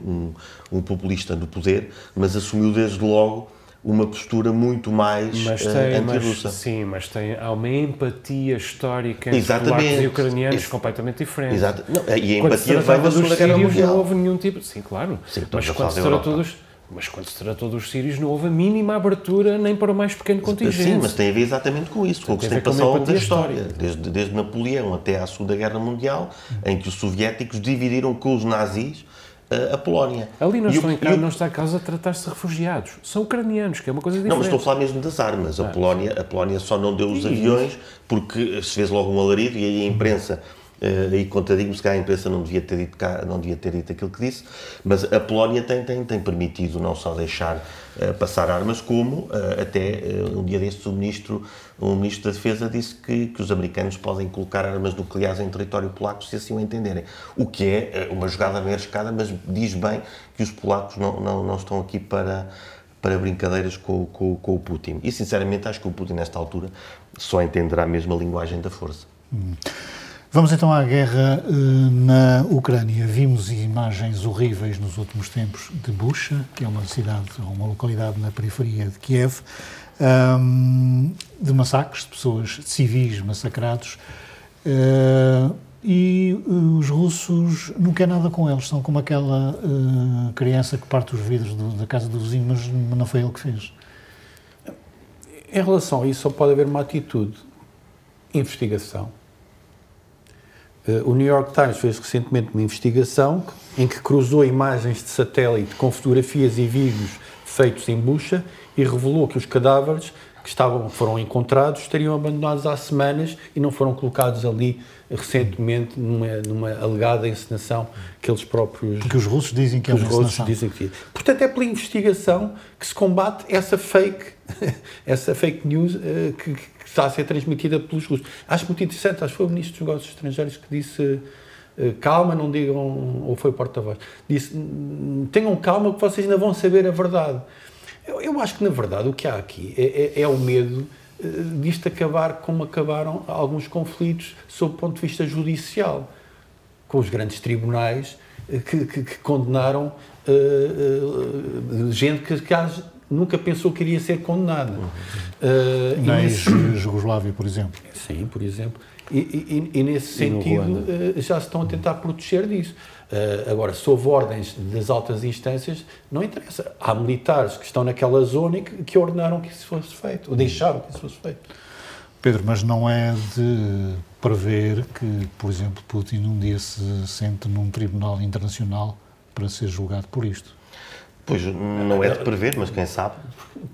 um, um populista no poder, mas assumiu desde logo uma postura muito mais mas uh, tem, anti-russa. Sim, mas tem, há uma empatia histórica entre Exatamente. polacos e ucranianos Isso. completamente diferente. Exato. Não, e a empatia vem da Segunda Guerra Mundial. Não houve nenhum tipo... Sim, claro. Sim, mas quando se tratou dos... Mas quando se tratou dos sírios não houve a mínima abertura nem para o mais pequeno contingente. Sim, mas tem a ver exatamente com isso, com o que se tem passado ao longo da história. Desde, desde Napoleão até à Segunda Guerra Mundial, em que os soviéticos dividiram com os nazis a Polónia. Ali não, estão o, em não está a causa de tratar-se de refugiados. São ucranianos, que é uma coisa diferente. Não, mas estou a falar mesmo das armas. A, ah. Polónia, a Polónia só não deu os aviões porque se fez logo um alarido e aí a imprensa Uh, e contradigo-me, se calhar a imprensa não devia, ter dito, não devia ter dito aquilo que disse, mas a Polónia tem, tem, tem permitido não só deixar uh, passar armas, como uh, até um dia destes o ministro, o ministro da Defesa disse que, que os americanos podem colocar armas nucleares em território polaco se assim o entenderem. O que é uma jogada meio arriscada, mas diz bem que os polacos não, não, não estão aqui para, para brincadeiras com, com, com o Putin. E sinceramente acho que o Putin, nesta altura, só entenderá mesmo a linguagem da força. Hum. Vamos então à guerra uh, na Ucrânia. Vimos imagens horríveis nos últimos tempos de Bucha, que é uma cidade, uma localidade na periferia de Kiev, um, de massacres de pessoas civis massacrados. Uh, e uh, os russos não querem nada com eles, são como aquela criança que parte os vidros do, da casa do vizinho, mas não foi ele que fez. Em relação a isso, só pode haver uma atitude: investigação eh, o New York Times fez recentemente uma investigação em que cruzou imagens de satélite com fotografias e vídeos feitos em bucha e revelou que os cadáveres que estavam, foram encontrados estariam abandonados há semanas e não foram colocados ali recentemente numa, numa alegada encenação que eles próprios... Que os russos dizem que, que é uma os russos dizem que é. Portanto, é pela investigação que se combate essa fake, [laughs] essa fake news uh, que, está a ser transmitida pelos russos. Acho muito interessante, acho que foi o Ministro dos Negócios Estrangeiros que disse eh, calma, não digam, ou foi o porta-voz, disse tenham calma que vocês ainda vão saber a verdade. Eu, eu acho que, na verdade, o que há aqui é, é, é o medo uh, disto acabar como acabaram alguns conflitos sob o ponto de vista judicial, com os grandes tribunais uh, que, que, que, condenaram uh, gente que, que nunca pensou que iria ser condenada. Uhum. Uh, Na ex-Jugoslávia, por exemplo. Sim, por exemplo. E, e, e nesse e sentido uh, já se estão a tentar proteger disso. Uh, agora, sob ordens das altas instâncias, não interessa. Há militares que estão naquela zona e que, que ordenaram que isso fosse feito, ou deixaram que isso fosse feito. Pedro, mas não é de prever que, por exemplo, Putin um dia se sente num tribunal internacional para ser julgado por isto? Pois, não é de prever, mas quem sabe,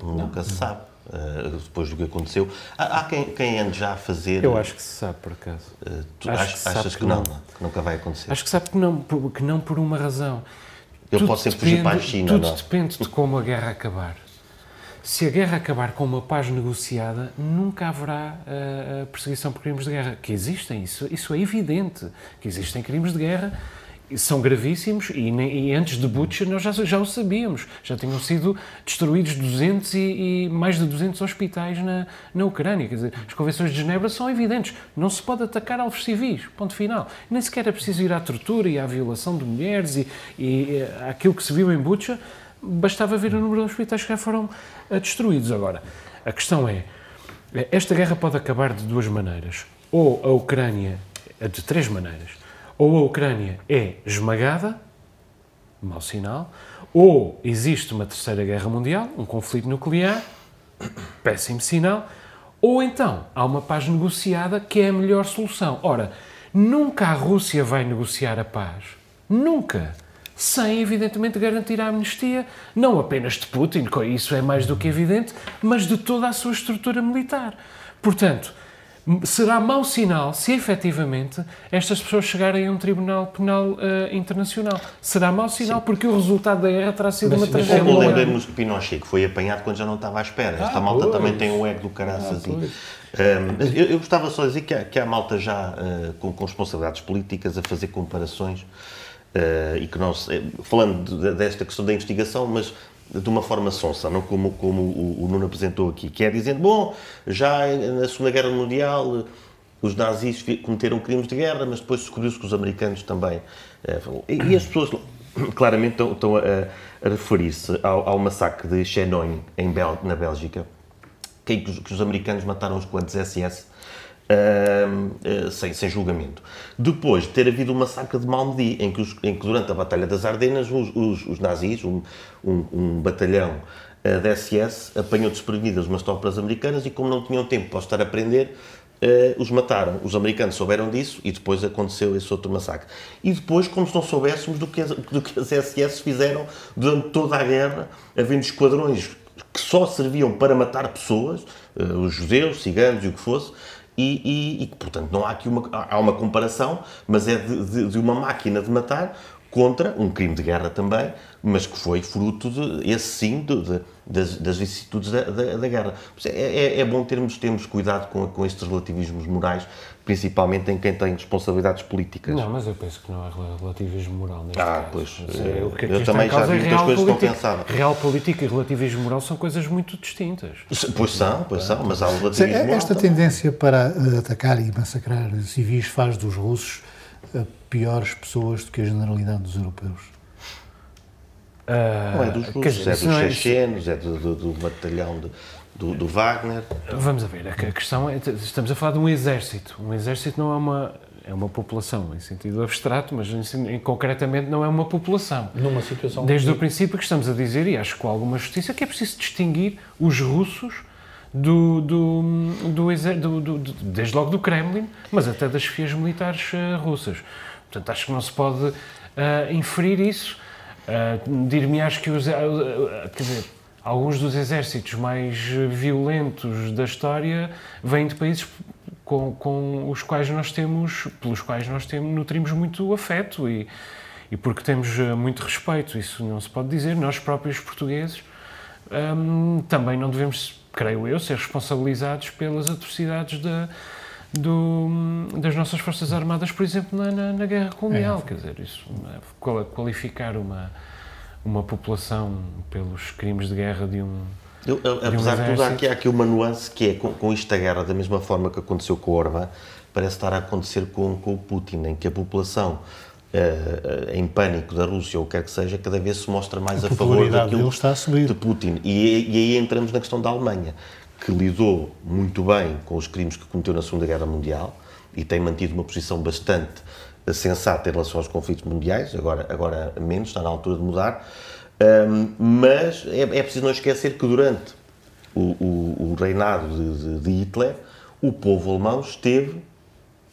nunca se sabe. Uh, depois do que aconteceu. Há, há quem, quem, ande já a fazer. Eu acho que se sabe, por acaso. Uh, tu acho que achas que, que, não, que nunca vai acontecer? Acho que sabe que não, que não por uma razão. Ele tudo pode sempre depende, fugir para a China. Tudo não? depende de como a guerra acabar. Se a guerra acabar com uma paz negociada, nunca haverá uh, perseguição por crimes de guerra. Que existem, isso, isso é evidente. Que existem crimes de guerra são gravíssimos e, e, antes de Butcher nós já, já o sabíamos. Já tinham sido destruídos 200 e, e, mais de 200 hospitais na, na Ucrânia. Quer dizer, as convenções de Genebra são evidentes. Não se pode atacar alvos civis, ponto final. Nem sequer é preciso ir à tortura e à violação de mulheres e, e aquilo que se viu em Butcher. Bastava ver o número de hospitais que já foram eh, destruídos. Agora, a questão é, esta guerra pode acabar de duas maneiras. Ou a Ucrânia, de três maneiras ou a Ucrânia é esmagada, mau sinal, ou existe uma terceira guerra mundial, um conflito nuclear, [coughs] péssimo sinal, ou então há uma paz negociada que é a melhor solução. Ora, nunca a Rússia vai negociar a paz. Nunca. Sem, evidentemente, garantir a amnistia, não apenas de Putin, isso é mais do que evidente, mas de toda a sua estrutura militar. Portanto, será mau sinal se efetivamente estas pessoas chegarem a um tribunal penal uh, internacional. Será mau sinal Sim. porque o resultado da guerra terá sido mas, uma tragédia. Lembremos de Pinochet, que foi apanhado quando já não estava à espera. Ah, Esta malta pois. também tem um ego do caraças. Ah, um, eu, eu, gostava só de dizer que há, que há malta já uh, com, com, responsabilidades políticas a fazer comparações uh, e que nós, falando de, desta questão da investigação, mas de uma forma sonsa, não como, como o, o Nuno apresentou aqui, que é dizendo, bom, já na Segunda Guerra Mundial os nazis cometeram crimes de guerra, mas depois descobriu-se que os americanos também. E as pessoas [coughs] claramente estão, estão a, a referir-se ao, ao, massacre de Chenogne, em Bel, na Bélgica, que, que, os americanos mataram os quantos SS uh, uh, sem, sem julgamento. Depois de ter havido o massacre de Malmedy, em que, os, em que durante a Batalha das Ardenas os, os, os nazis, um, um, um batalhão uh, da SS, apanhou desprevenidas umas tropas americanas e, como não tinham tempo para estar a prender, Uh, os mataram. Os americanos souberam disso e depois aconteceu esse outro massacre. E depois, como se não soubéssemos do que, as, do que as SS fizeram durante toda a guerra, havendo esquadrões que só serviam para matar pessoas, os judeus, ciganos e o que fosse, e, e, e, portanto, não há aqui uma, há uma comparação, mas é de, de, de, uma máquina de matar contra um crime de guerra também, mas que foi fruto, de, esse sim, de, das, das vicissitudes da, da, da guerra. É, é, é, bom termos, termos cuidado com, com estes relativismos morais, principalmente em quem tem responsabilidades políticas. Não, mas eu penso que não é relativismo moral neste ah, caso. Pois, é, o que eu também já vi é muitas coisas que estão pensadas. Real política e relativismo moral são coisas muito distintas. Pois são, pois são, mas há o relativismo Sim, moral Esta também. tendência para eh, atacar e massacrar civis faz dos russos eh, piores pessoas do que a generalidade dos europeus. Uh, não é dos russos, é dos é chechenos, é do, do, do batalhão de, do, do, Wagner. Vamos a ver, a questão é, estamos a falar de um exército. Um exército não é uma, é uma população, em sentido abstrato, mas em, concretamente não é uma população. Numa situação... Desde o princípio que estamos a dizer, e acho que com alguma justiça, que é preciso distinguir os russos do, do, do, do, desde logo do Kremlin, mas até das chefias militares uh, russas. Portanto, acho que não se pode uh, inferir isso. Uh, Dir-me, acho que os, uh, quer dizer, alguns dos exércitos mais violentos da história vêm de países com, com, os quais nós temos, pelos quais nós temos, nutrimos muito afeto e, e porque temos muito respeito. Isso não se pode dizer. Nós próprios portugueses um, também não devemos, creio eu, ser responsabilizados pelas atrocidades da do, das nossas Forças Armadas, por exemplo, na, na, na Guerra Colonial. É. Quer dizer, isso, é? qualificar uma, uma população pelos crimes de guerra de um. Eu, apesar de, tudo, há aqui, há aqui uma nuance que é com, com isto da guerra, da mesma forma que aconteceu com o Orbán, parece estar a acontecer com, com o Putin, em que a população Uh, em pânico da Rússia ou o que quer que seja, cada vez se mostra mais a, a favor daquilo está a subir. de Putin. E, e, aí entramos na questão da Alemanha que lidou muito bem com os crimes que cometeu na Segunda Guerra Mundial e tem mantido uma posição bastante sensata em relação aos conflitos mundiais, agora, agora menos, está na altura de mudar, um, mas é, é, preciso não esquecer que durante o, o, o reinado de, de, de Hitler, o povo alemão esteve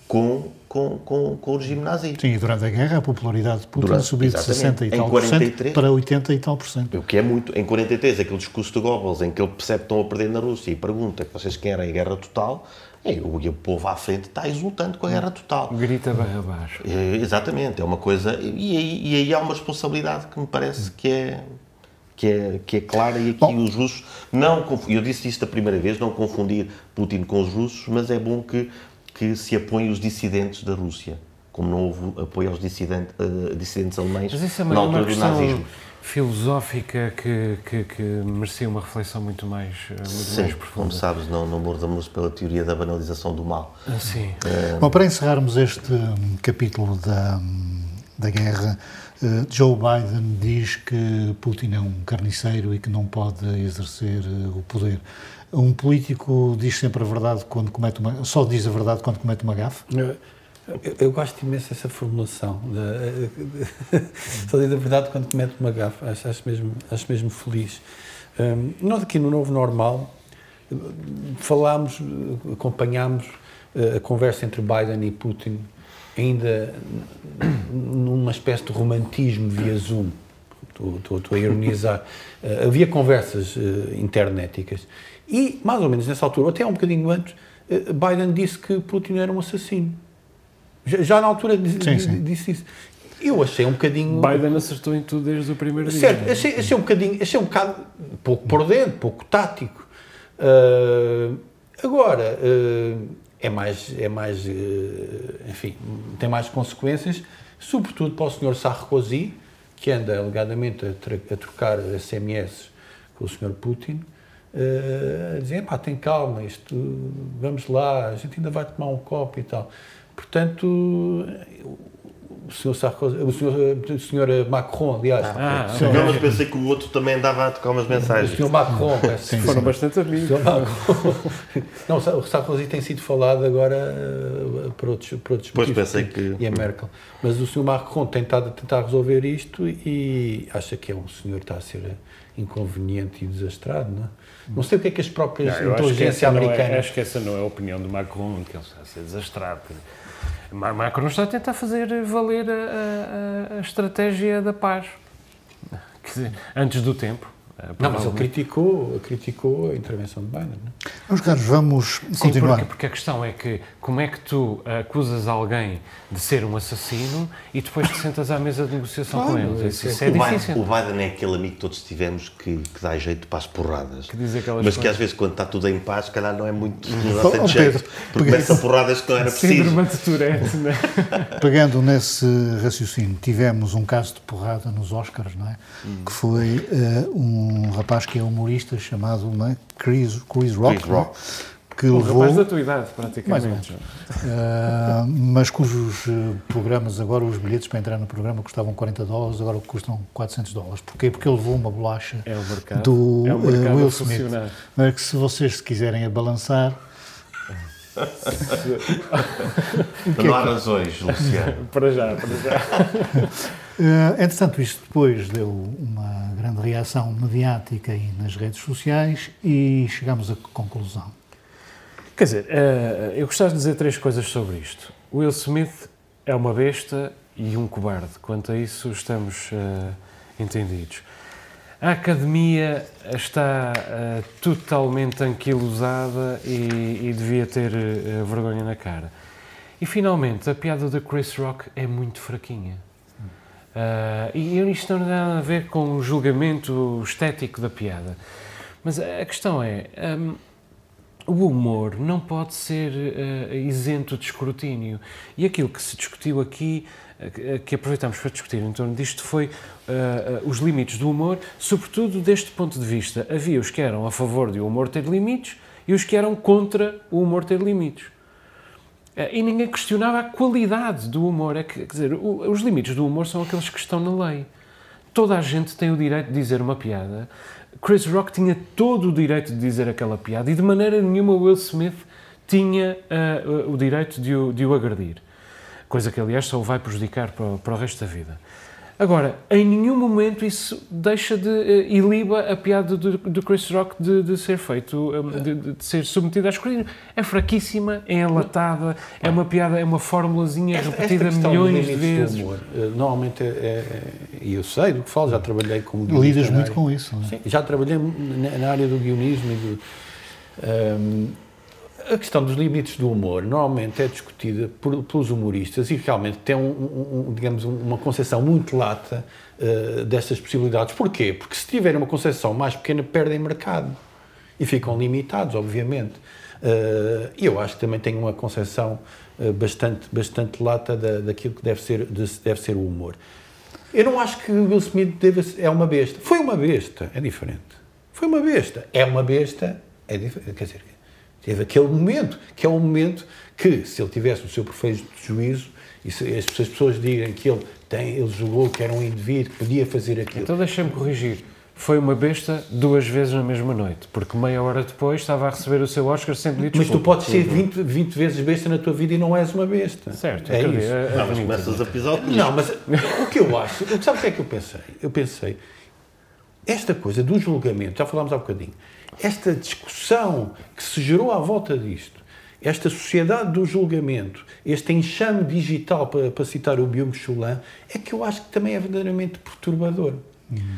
com com, com, com o regime nazi. Sim, e durante a guerra a popularidade de Putin durante, subiu de 60 e tal 43, para 80 e tal por cento. O que é muito. Em 43, aquele discurso de Goebbels em que ele percebe que estão a perder na Rússia e pergunta que vocês querem a guerra total, e o, e o povo à frente está exultante com a guerra total. Grita barra abaixo. É, exatamente, é uma coisa. E aí, e aí há uma responsabilidade que me parece que é que é, que é clara e aqui bom, os russos não eu disse isto a primeira vez, não confundir Putin com os russos, mas é bom que que se apoiem os dissidentes da Rússia, como não houve apoio aos dissidentes, uh, dissidentes alemães Mas isso é uma, na altura uma do nazismo. Filosófica que, que, que, merecia uma reflexão muito mais, eh, muito Sim, mais profunda. como sabes, não, não mordamos pela teoria da banalização do mal. Ah, sim. Uh, Bom, para encerrarmos este hum, capítulo da, hum, da guerra, uh, Joe Biden diz que Putin é um carniceiro e que não pode exercer o poder. Um político diz sempre a verdade quando comete uma. só diz a verdade quando comete uma gafe? Eu, eu gosto imenso dessa formulação. De, [laughs] só diz a verdade quando comete uma gafe. Acho, acho, mesmo, acho mesmo feliz. Um, nós aqui no Novo Normal falámos, acompanhámos eh, a conversa entre Biden e Putin ainda numa espécie de romantismo via Zoom. Estou, a ironizar. Uh, havia conversas internéticas e, mais ou menos nessa altura, até um bocadinho antes, eh, Biden disse que Putin era um assassino. Já, na altura sim, sim. disse isso. Eu achei um bocadinho. Biden acertou em tudo desde o primeiro dia. Certo, achei, achei um bocadinho, achei um bocado pouco por dentro, pouco tático. Uh, agora, uh, é mais, é mais uh, enfim, tem mais consequências, sobretudo para o Sr. Sarkozy, que anda alegadamente a, a trocar SMS com o Sr. Putin, a dizer, pá, tem calma, isto, vamos lá, a gente ainda vai tomar um copo e tal. Portanto, o senhor Sarkozy, o senhor, o senhor Macron, aliás. Ah, ah, sim, mas pensei que o outro também andava a tocar umas mensagens. O senhor Macron, sim, foram bastante amigos. não, o Sarkozy tem sido falado agora uh, por outros, por outros pois pensei que... E a Merkel. Mas o senhor Macron tem estado a tentar resolver isto e acha que é um senhor que está a ser inconveniente e desastrado, não é? Não sei o que é que as próprias não, inteligência americana... É, acho que essa não é a opinião do Macron, que ele está a ser desastrado. Macron está a tentar fazer valer a, a, a estratégia da paz. Dizer, antes do tempo. Não, mas ele criticou, criticou a intervenção de Biden. Não? É? Caros, vamos Sim, continuar. Porque, porque a questão é que como é que tu acusas alguém de ser um assassino e depois te sentas à mesa de negociação claro, com ele? Isso, isso é, é difícil. Biden, o Biden é aquele amigo que todos tivemos que, que dá jeito para as porradas. Que diz aquelas mas coisas. que às vezes quando está tudo em paz, se calhar não é muito. Não dá oh, jeito, porque começa porradas que não era preciso. Síndrome de Tourette, não é? [laughs] Pegando nesse raciocínio, tivemos um caso de porrada nos Oscars, não é? Hum. Que foi uh, um rapaz que é humorista chamado é? Chris, Chris Rock. Chris Rock que um levou... rapaz da tua idade, praticamente. Uh, mas cujos uh, programas, agora os bilhetes para entrar no programa custavam 40 dólares, agora custam 400 dólares. Porquê? Porque ele levou uma bolacha é o mercado, do é uh, Will Smith. Mas que se vocês se quiserem abalançar... não há razões, Luciano. [laughs] para já, para já. [laughs] Uh, entretanto, isto depois deu uma grande reação mediática e nas redes sociais e chegamos à conclusão. Quer dizer, uh, eu gostava de dizer três coisas sobre isto. Will Smith é uma besta e um cobarde. Quanto a isso, estamos uh, entendidos. A academia está uh, totalmente anquilosada e, e devia ter vergonha na cara. E finalmente, a piada da Chris Rock é muito fraquinha. Uh, e isto não tem nada a ver com o julgamento estético da piada. Mas a questão é. Um, o humor não pode ser uh, isento de escrutínio. E aquilo que se discutiu aqui, uh, que aproveitamos para discutir em torno disto, foi os limites do humor, sobretudo deste ponto de vista. Havia os que eram a favor de o humor ter limites e os que eram contra o humor ter limites. E ninguém questionava a qualidade do humor. É que, quer dizer, os limites do humor são aqueles que estão na lei. Toda a gente tem o direito de dizer uma piada Chris Rock tinha todo o direito de dizer aquela piada e de maneira nenhuma Will Smith tinha uh, o direito de o, de o agredir. Coisa que, aliás, só o vai prejudicar para, para o resto da vida. Agora, em nenhum momento isso deixa de uh, iliba a piada do, do Chris Rock de, de ser feito, um, de, de, ser submetida à escuridão. É fraquíssima, é enlatada, é uma piada, é uma formulazinha esta, repetida esta milhões de vezes. Humor, eh, normalmente, é, é, e eu sei do que falo, já trabalhei como Lidas muito com isso, não é? Sim, já trabalhei na, na, área do guionismo e do... Um, a questão dos limites do humor normalmente é discutida por, pelos humoristas e realmente tem, um, um, digamos, uma concepção muito lata uh, destas possibilidades. Porquê? Porque se tiverem uma concepção mais pequena, perdem mercado e ficam limitados, obviamente. Uh, e eu acho que também tem uma concepção uh, bastante, bastante lata da, daquilo que deve ser, de, deve ser o humor. Eu não acho que Will Smith deve, é uma besta. Foi uma besta, é diferente. Foi uma besta. É uma besta, é diferente. Quer dizer, Teve aquele momento, que é o momento que, se ele tivesse o seu perfeito juízo, e se as pessoas digam que ele, tem, ele julgou que era um indivíduo que podia fazer aquilo. Então deixa-me corrigir. Foi uma besta duas vezes na mesma noite, porque meia hora depois estava a receber o seu Oscar sem pedir Mas tu podes ser 20, 20 vezes besta na tua vida e não és uma besta. Certo, é isso. É, não, mas começas a pisar o Não, mas o que eu acho, sabe o que é que eu pensei? Eu pensei, esta coisa do julgamento, já falámos há bocadinho, esta discussão que se gerou à volta disto, esta sociedade do julgamento, este enxame digital, para, para citar o Byung-Chul é que eu acho que também é verdadeiramente perturbador. Uhum.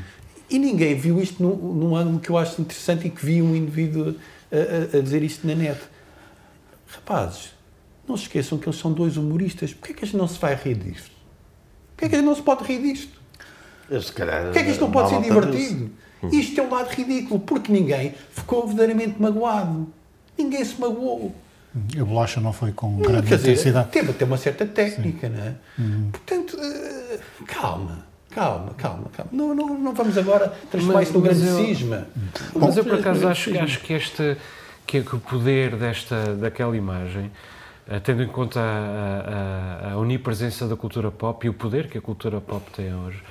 E ninguém viu isto num, num ângulo que eu acho interessante e que vi um indivíduo a, a, a dizer isto na net. rapazes, não se esqueçam que eles são dois humoristas. Porquê é que a gente não se vai rir disto? Porquê é que a gente não se pode rir disto? Eu, se calhar, Porquê é que isto não pode ser divertido? Isto é um lado ridículo, porque ninguém ficou verdadeiramente magoado. Ninguém se magoou. A bolacha não foi com grande Quer dizer, intensidade. teve até uma certa técnica, não é? Portanto, eh, calma, calma, calma, calma. Não, não, não vamos agora transformar isso num grande eu- cisma. Mas eu, por Bom, acaso, acho, acho que, este, que, que o poder desta, daquela imagem, eh, tendo em conta a, a- a onipresença da cultura pop e o poder que a cultura pop tem hoje,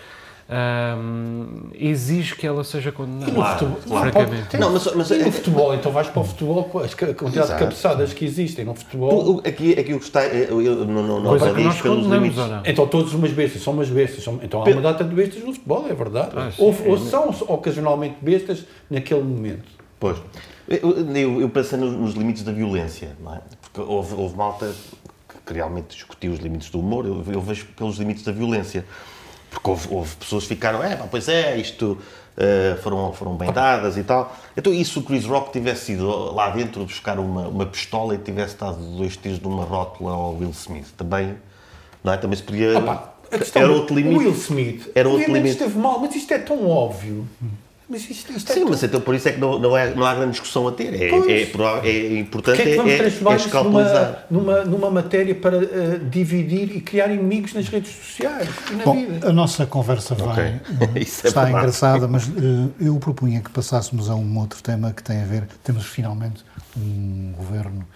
ahm, exige que ela seja condenada. No futebol, claro, francamente. Não, mas- mas- e no futebol, então vais para o futebol com as ca- quantidade Exato. de cabeçadas que existem no futebol. Aqui, aqui o que está. Eu, eu, não, não, não avalio nós pelos limites. Então todos umas bestas, são umas bestas. São, então há uma data de bestas no futebol, é verdade. Ah, sim, ou, é ou são ocasionalmente bestas naquele momento. Pois. Eu, eu, eu pensei nos, nos limites da violência, não é? Porque houve, houve malta que realmente discutiu os limites do humor, eu, eu vejo pelos limites da violência. Porque houve, houve pessoas que ficaram, é, pá, pois é, isto eh, foram, foram bem dadas e tal. Então, e se o Chris Rock tivesse ido lá dentro buscar uma, uma pistola e tivesse dado dois tiros numa rótula ao Will Smith? Também, não é? Também se podia. Opa, a questão era outro limite. O Will Smith, Era outro limite. esteve mal, mas isto é tão óbvio. Mas isto, isto é Sim, tão... mas então por isso é que não, não, é, não há grande discussão a ter. É, é, prova- é importante é que é, é, é escalpelizar. numa, numa, numa matéria para eh, dividir e criar inimigos nas redes sociais e na Bom, vida? a nossa conversa vai, Ok. [laughs] Isso é está verdade. engraçada, mas eh, eu propunha que passássemos a um outro tema que tem a ver, temos finalmente um governo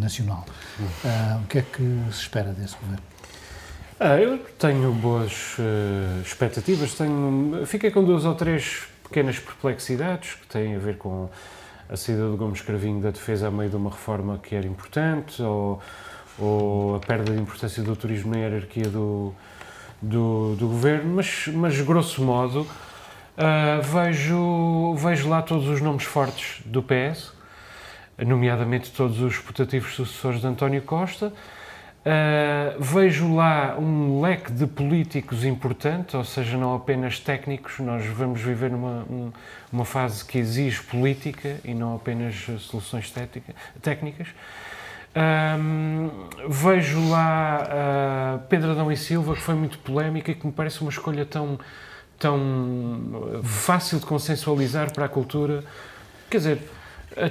nacional. O que é que se espera desse governo? Ah, eu tenho boas expectativas. Tenho, fiquei com duas ou três pequenas perplexidades que têm a ver com a saída do Gomes Cravinho da defesa a meio de uma reforma que era importante ou, ou a perda de importância do turismo na hierarquia do, do, do governo, mas, mas grosso modo ah, vejo, vejo lá todos os nomes fortes do PS, nomeadamente todos os putativos sucessores de António Costa. Uh, vejo lá um leque de políticos importante, ou seja, não apenas técnicos, nós vamos viver numa um- uma fase que exige política e não apenas soluções tética- técnicas. Um, vejo lá uh, Pedro Adão e Silva, que foi muito polémica e que me parece uma escolha tão, tão uh, fácil de consensualizar para a cultura. Quer dizer,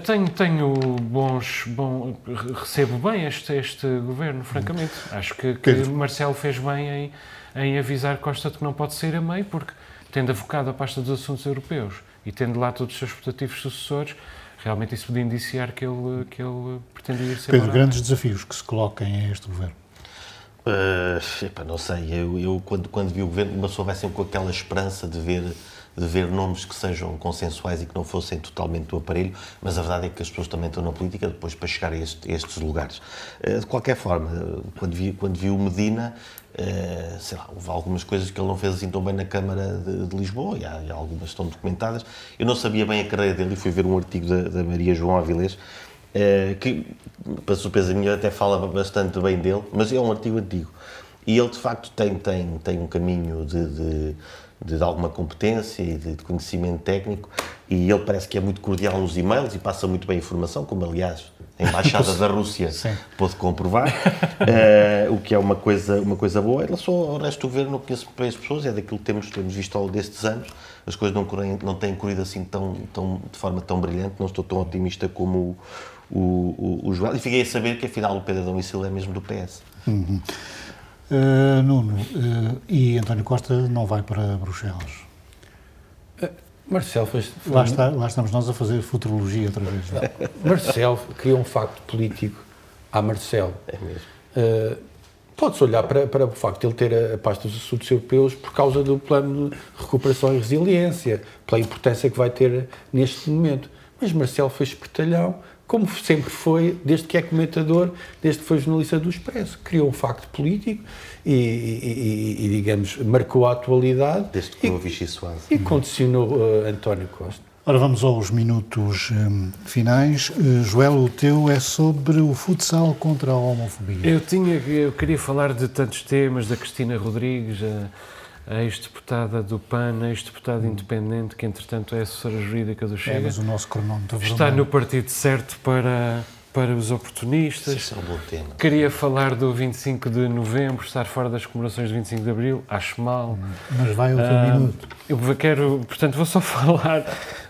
tenho, tenho bons, bom, re- recebo bem este, este governo, francamente. Acho que, que. Marcelo fez bem em, em avisar Costa de que não pode sair a meio, porque tendo avocado a pasta dos assuntos europeus e tendo lá todos os seus putativos sucessores, realmente isso podia indiciar que ele, que ele pretendia ir ser Pedro, barato. grandes desafios que se coloquem a este governo. Uh, epá, não sei, eu, eu quando, quando vi o governo, uma pessoa vai sempre com aquela esperança de ver, de ver nomes que sejam consensuais e que não fossem totalmente do aparelho, mas a verdade é que as pessoas também estão na política depois para chegar a, este- a estes lugares. Uh, de qualquer forma, uh, quando vi, quando vi o Medina, uh, sei lá, houve algumas coisas que ele não fez assim tão bem na Câmara de, de Lisboa e, há, e algumas estão documentadas. Eu não sabia bem a carreira dele e fui ver um artigo da, da Maria João Avilés eh, que, para surpresa minha, até fala bastante bem dele, mas é um artigo antigo. E ele, de facto, tem, tem, tem um caminho de, de, de alguma competência e de, de conhecimento técnico, e ele parece que é muito cordial nos e-mails e passa muito bem a informação, como, aliás, a Embaixada [laughs] da Rússia Sim. pôde comprovar, [laughs] eh, o que é uma coisa, uma coisa boa. Em relação ao resto do governo, não conheço bem as pessoas, é daquilo que temos, temos visto ao longo destes anos. As coisas não, correm, não têm corrido assim tão, tão, de forma tão brilhante, não estou tão otimista como o, o, o, o Joel. E fiquei a saber que afinal o Pedro e Silva é mesmo do PS. Uh, Nuno, uh, e António Costa não vai para Bruxelas. Marcelo fez, foi Lá, está, lá estamos nós a fazer futurologia outra vez. não é? Marcelo criou um facto político a Marcelo. É mesmo. Uh, Pode-se olhar para, para o facto de ele ter a, a pasta dos assuntos europeus por causa do plano de recuperação e resiliência, pela importância que vai ter neste momento. Mas Marcelo foi espertalhão, como sempre foi, desde que é comentador, desde que foi jornalista do Expresso. Criou um facto político e, e- e- e, digamos, marcou a atualidade Desde que e, Vichy Soase. e condicionou uh, António Costa. Ora, vamos aos minutos hum, finais. Uh, Joel, o teu é sobre o futsal contra a homofobia. Eu, tinha, eu queria falar de tantos temas, da Cristina Rodrigues, a, a ex-deputada do PAN, a ex-deputada independente, que entretanto é assessora jurídica do É, Chega. mas o nosso cronómetro Está vermelho. no partido certo para, para os oportunistas. Isso é um bom tema. Queria falar do 25 de novembro, estar fora das comemorações do 25 de abril, acho mal. Mas vai ao teu Ah, minuto. Eu quero, portanto, vou só [laughs] falar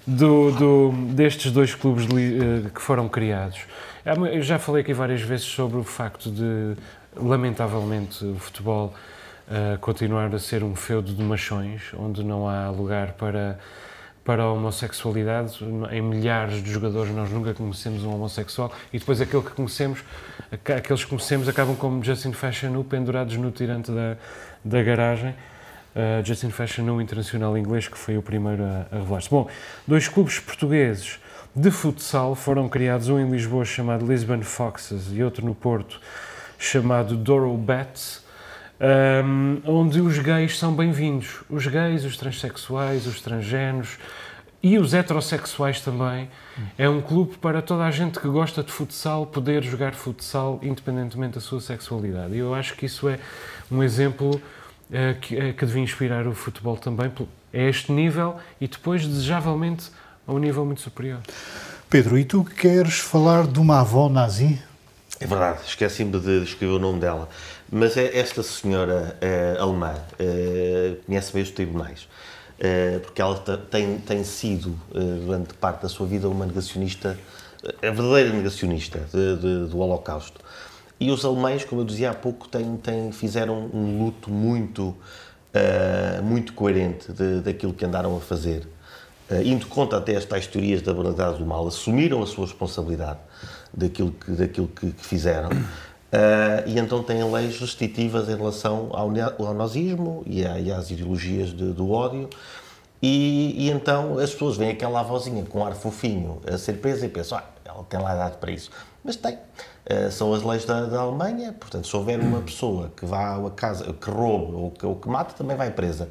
do, do- destes dois clubes li- eh, que foram criados. Eu já falei aqui várias vezes sobre o facto de, lamentavelmente, o futebol continuar a ser um feudo de machões, onde não há lugar para, para a homossexualidade. Em milhares de jogadores nós nunca conhecemos um homossexual e depois aquele que conhecemos, aqueles que conhecemos acabam como Justin Fashanu pendurados no tirante da, da garagem. Uh, Justin Fashanu, internacional inglês, que foi o primeiro a, a revelar-se. Bom, dois clubes portugueses de futsal foram criados, um em Lisboa chamado Lisbon Foxes e outro no Porto chamado Douro Bats, um, onde os gays são bem-vindos. Os gays, os transexuais, os transgéneros e os heterossexuais também. É um clube para toda a gente que gosta de futsal poder jogar futsal independentemente da sua sexualidade. E eu acho que isso é um exemplo eh, que, eh, que devia inspirar o futebol também a este nível e depois, desejavelmente, a um nível muito superior. Pedro, e tu queres falar de uma avó nazi? É verdade, esqueci-me de escrever o nome dela. Mas é esta senhora eh, alemã eh, conhece bem os tribunais, eh, porque ela tem, tem sido, durante parte da sua vida, uma negacionista, a verdadeira negacionista de- de- do Holocausto. E os alemães, como eu dizia há pouco, têm, têm- fizeram um luto muito, muito coerente de- daquilo que andaram a fazer. Uh, indo contra até as tais teorias da banalidade do mal, assumiram a sua responsabilidade daquilo que, daquilo que, que fizeram uh, e então têm leis restritivas em relação ao, ao nazismo e, a- e às ideologias de- do ódio. E, e então as pessoas veem aquela avózinha com ar fofinho a ser presa e pensam, ah, ela tem lá idade para isso. Mas tem. Uh, são as leis da, da Alemanha, portanto, se houver uma pessoa que vá a casa, que roube ou que, ou que mate, também vai presa.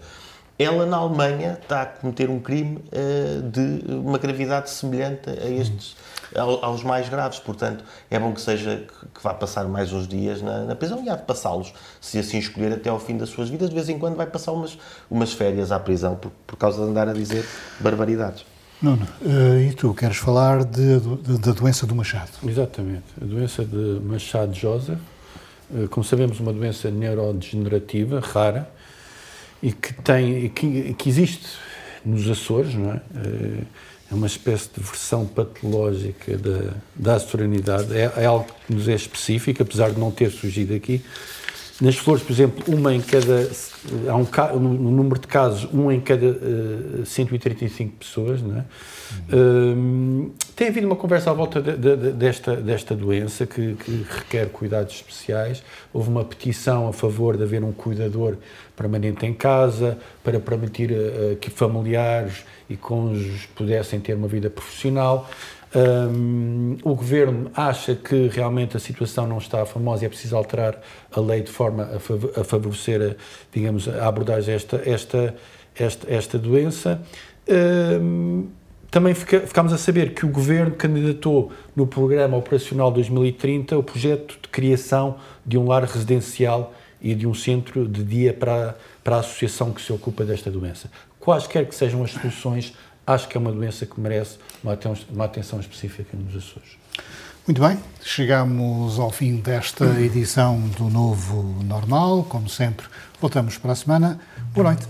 Ela, na Alemanha, está a cometer um crime eh, de uma gravidade semelhante a estes, aos mais graves. Portanto, é bom que seja que, vá passar mais uns dias na, na prisão e há de passá-los, se assim escolher, até ao fim das suas vidas. De vez em quando vai passar umas, umas férias à prisão por, por causa de andar a dizer barbaridades. Nuno, eh, e tu queres falar de- de- da doença do Machado? Exatamente. A doença de Machado Joseph, eh, como sabemos, uma doença neurodegenerativa, rara, e que, tem, que, e que existe nos Açores, não é? É uma espécie de versão patológica da, da açorianidade. É, é algo que nos é específico, apesar de não ter surgido aqui. Nas flores, por exemplo, uma em cada. Há um, no número de casos, um em cada eh, 135 pessoas, não é? Hum, tem havido uma conversa à volta de- de- de- desta, desta doença que, que requer cuidados especiais. Houve uma petição a favor de haver um cuidador permanente em casa para permitir eh, que familiares e cônjuges pudessem ter uma vida profissional. Hum, o governo acha que realmente a situação não está famosa e é preciso alterar a lei de forma a, fav- a favorecer, a, digamos, a abordagem a esta, esta, esta, esta doença. Hum, também fica, ficámos a saber que o governo candidatou no Programa Operacional 2030 o projeto de criação de um lar residencial e de um centro de dia para, para a associação que se ocupa desta doença. Quaisquer que sejam as soluções, acho que é uma doença que merece uma aten- uma atenção específica nos Açores. Muito bem, chegamos ao fim desta edição do Novo Normal. Como sempre, voltamos para a semana. Boa noite.